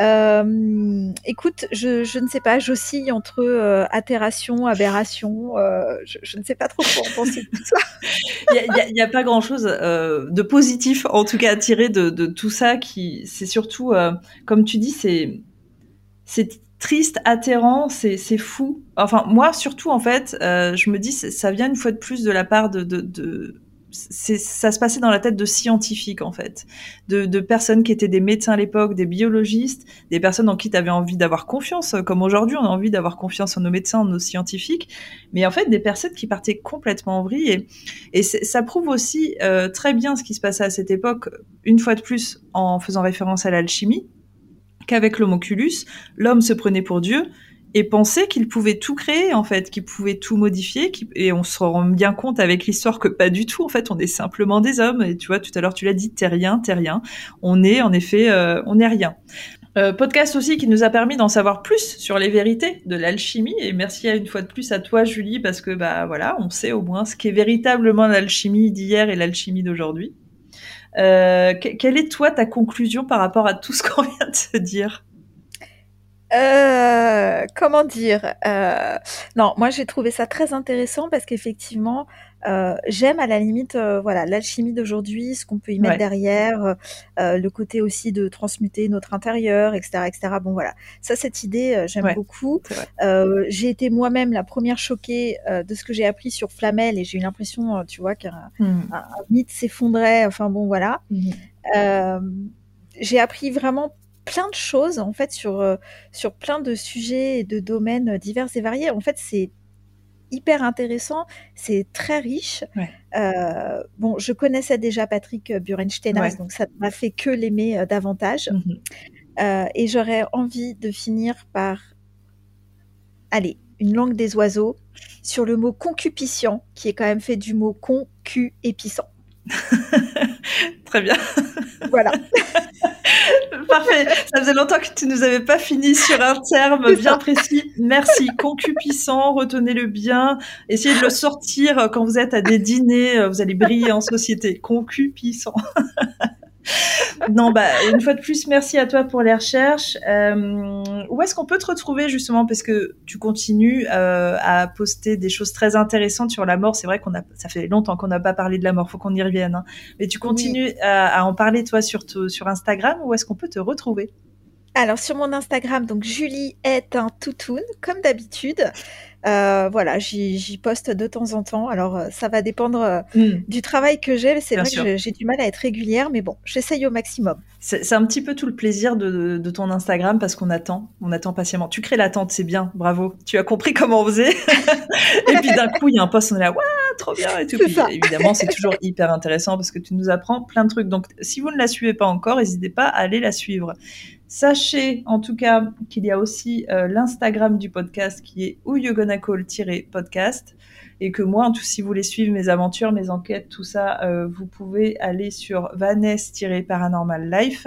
Euh, écoute, je, je, ne sais pas, j'oscille entre euh, aberration. Euh, je, je, ne sais pas trop quoi en penser de tout ça. Il n'y a, a, pas grand-chose de positif, en tout cas, à tirer de, de tout ça. Qui, c'est surtout, comme tu dis, c'est, c'est triste, atterrant, c'est, c'est fou. Enfin, moi, surtout, en fait, je me dis, ça vient une fois de plus de la part de, de, de ça se passait dans la tête de scientifiques en fait, de, personnes qui étaient des médecins à l'époque, des biologistes, des personnes en qui tu avais envie d'avoir confiance, comme aujourd'hui on a envie d'avoir confiance en nos médecins, en nos scientifiques, mais en fait des personnes qui partaient complètement en vrille. Et, ça prouve aussi euh, très bien ce qui se passait à cette époque, une fois de plus en faisant référence à l'alchimie, qu'avec l'homoculus, l'homme se prenait pour Dieu, et penser qu'il pouvait tout créer en fait, qu'il pouvait tout modifier et on se rend bien compte avec l'histoire que pas du tout en fait, on est simplement des hommes et tu vois tout à l'heure tu l'as dit t'es rien, t'es rien. On est en effet euh, on n'est rien. Euh, podcast aussi qui nous a permis d'en savoir plus sur les vérités de l'alchimie et merci à une fois de plus à toi Julie parce que bah voilà on sait au moins ce qu'est véritablement l'alchimie d'hier et l'alchimie d'aujourd'hui. Euh, quelle est toi ta conclusion par rapport à tout ce qu'on vient de se dire? Euh, comment dire euh, Non, moi j'ai trouvé ça très intéressant parce qu'effectivement, euh, j'aime à la limite, voilà, l'alchimie d'aujourd'hui, ce qu'on peut y mettre derrière, le côté aussi de transmuter notre intérieur, etc., etc. Bon voilà, ça cette idée, j'aime beaucoup. j'ai été moi-même la première choquée de ce que j'ai appris sur Flamel et j'ai eu l'impression, tu vois, qu'un mmh. mythe s'effondrait. Enfin bon, voilà. Mmh. j'ai appris vraiment plein de choses en fait sur, euh, sur plein de sujets et de domaines divers et variés. En fait, c'est hyper intéressant, c'est très riche. Euh, bon, je connaissais déjà Patrick Burensteinaz, donc ça m'a fait que l'aimer euh, davantage. Mmh et j'aurais envie de finir par, allez, une langue des oiseaux sur le mot concupissant, qui est quand même fait du mot concu épissant. Très bien. Voilà. Parfait. Ça faisait longtemps que tu nous avais pas fini sur un terme bien précis. Merci. Concupissant, retenez-le bien. Essayez de le sortir quand vous êtes à des dîners. Vous allez briller en société. Concupissant. non, bah, une fois de plus, merci à toi pour les recherches. Euh, où est-ce qu'on peut te retrouver justement Parce que tu continues euh, à poster des choses très intéressantes sur la mort. C'est vrai qu'on a, ça fait longtemps qu'on n'a pas parlé de la mort. Faut qu'on y revienne. Hein. Mais tu continues à, en parler toi sur, sur Instagram. Où est-ce qu'on peut te retrouver? Alors sur mon Instagram, donc Julie est un toutoun, comme d'habitude. Euh, voilà, j'y poste de temps en temps. Alors, euh, ça va dépendre euh, hmm. du travail que j'ai. C'est vrai que j'ai du mal à être régulière, mais bon, j'essaye au maximum. C'est un petit peu tout le plaisir de, ton Instagram parce qu'on attend, on attend patiemment. Tu crées l'attente, c'est bien, bravo. Tu as compris comment on faisait. et puis d'un coup, il y a un post, on est là, ouais, trop bien et tout. évidemment, c'est toujours hyper intéressant parce que tu nous apprends plein de trucs. Donc, si vous ne la suivez pas encore, n'hésitez pas à aller la suivre. Sachez en tout cas qu'il y a aussi euh, l'Instagram du podcast qui est ou podcast et que moi, tout, si vous voulez suivre mes aventures, mes enquêtes, tout ça, euh, vous pouvez aller sur Vanessa-Paranormal Life.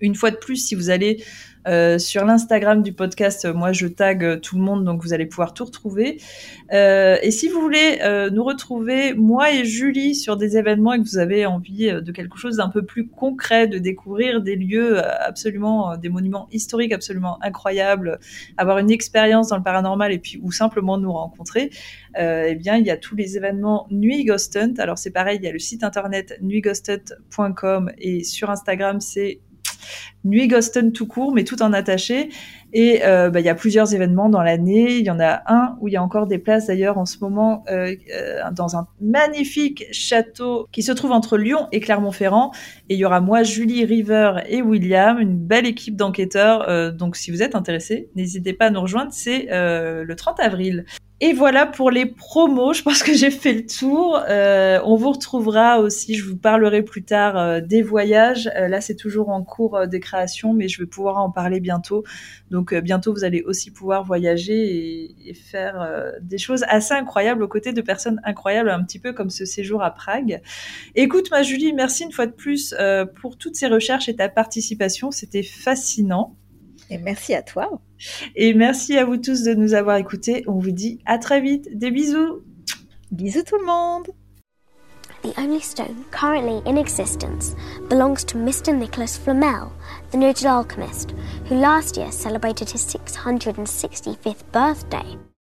Une fois de plus, si vous allez euh, sur l'Instagram du podcast, moi je tag tout le monde, donc vous allez pouvoir tout retrouver. Euh, et si vous voulez euh, nous retrouver, moi et Julie, sur des événements et que vous avez envie de quelque chose d'un peu plus concret, de découvrir des lieux absolument, des monuments historiques absolument incroyables, avoir une expérience dans le paranormal et puis ou simplement nous rencontrer, eh bien il y a tous les événements Nuit Ghost Hunt. Alors c'est pareil, il y a le site internet nuitghosthunt.com et sur Instagram c'est Nuit Ghosten tout court, mais tout en attaché. Et euh, bah, il y a plusieurs événements dans l'année. Il y en a un où il y a encore des places d'ailleurs en ce moment euh, euh, dans un magnifique château qui se trouve entre Lyon et Clermont-Ferrand. Et il y aura moi, Julie, River et William, une belle équipe d'enquêteurs. donc si vous êtes intéressés, n'hésitez pas à nous rejoindre. C'est le 30 avril. Et voilà pour les promos. Je pense que j'ai fait le tour. Euh, on vous retrouvera aussi. Je vous parlerai plus tard euh, des voyages. Euh, là, c'est toujours en cours de création, mais je vais pouvoir en parler bientôt. Donc bientôt, vous allez aussi pouvoir voyager et, et faire des choses assez incroyables aux côtés de personnes incroyables, un petit peu comme ce séjour à Prague. Écoute, ma Julie, merci une fois de plus pour toutes ces recherches et ta participation. C'était fascinant. Et merci à toi. Et merci à vous tous de nous avoir écoutés. On vous dit à très vite. Des bisous. Bisous tout le monde. The only stone currently in existence belongs to Mr. Nicholas Flamel, the noted alchemist, who last year celebrated his 665th birthday.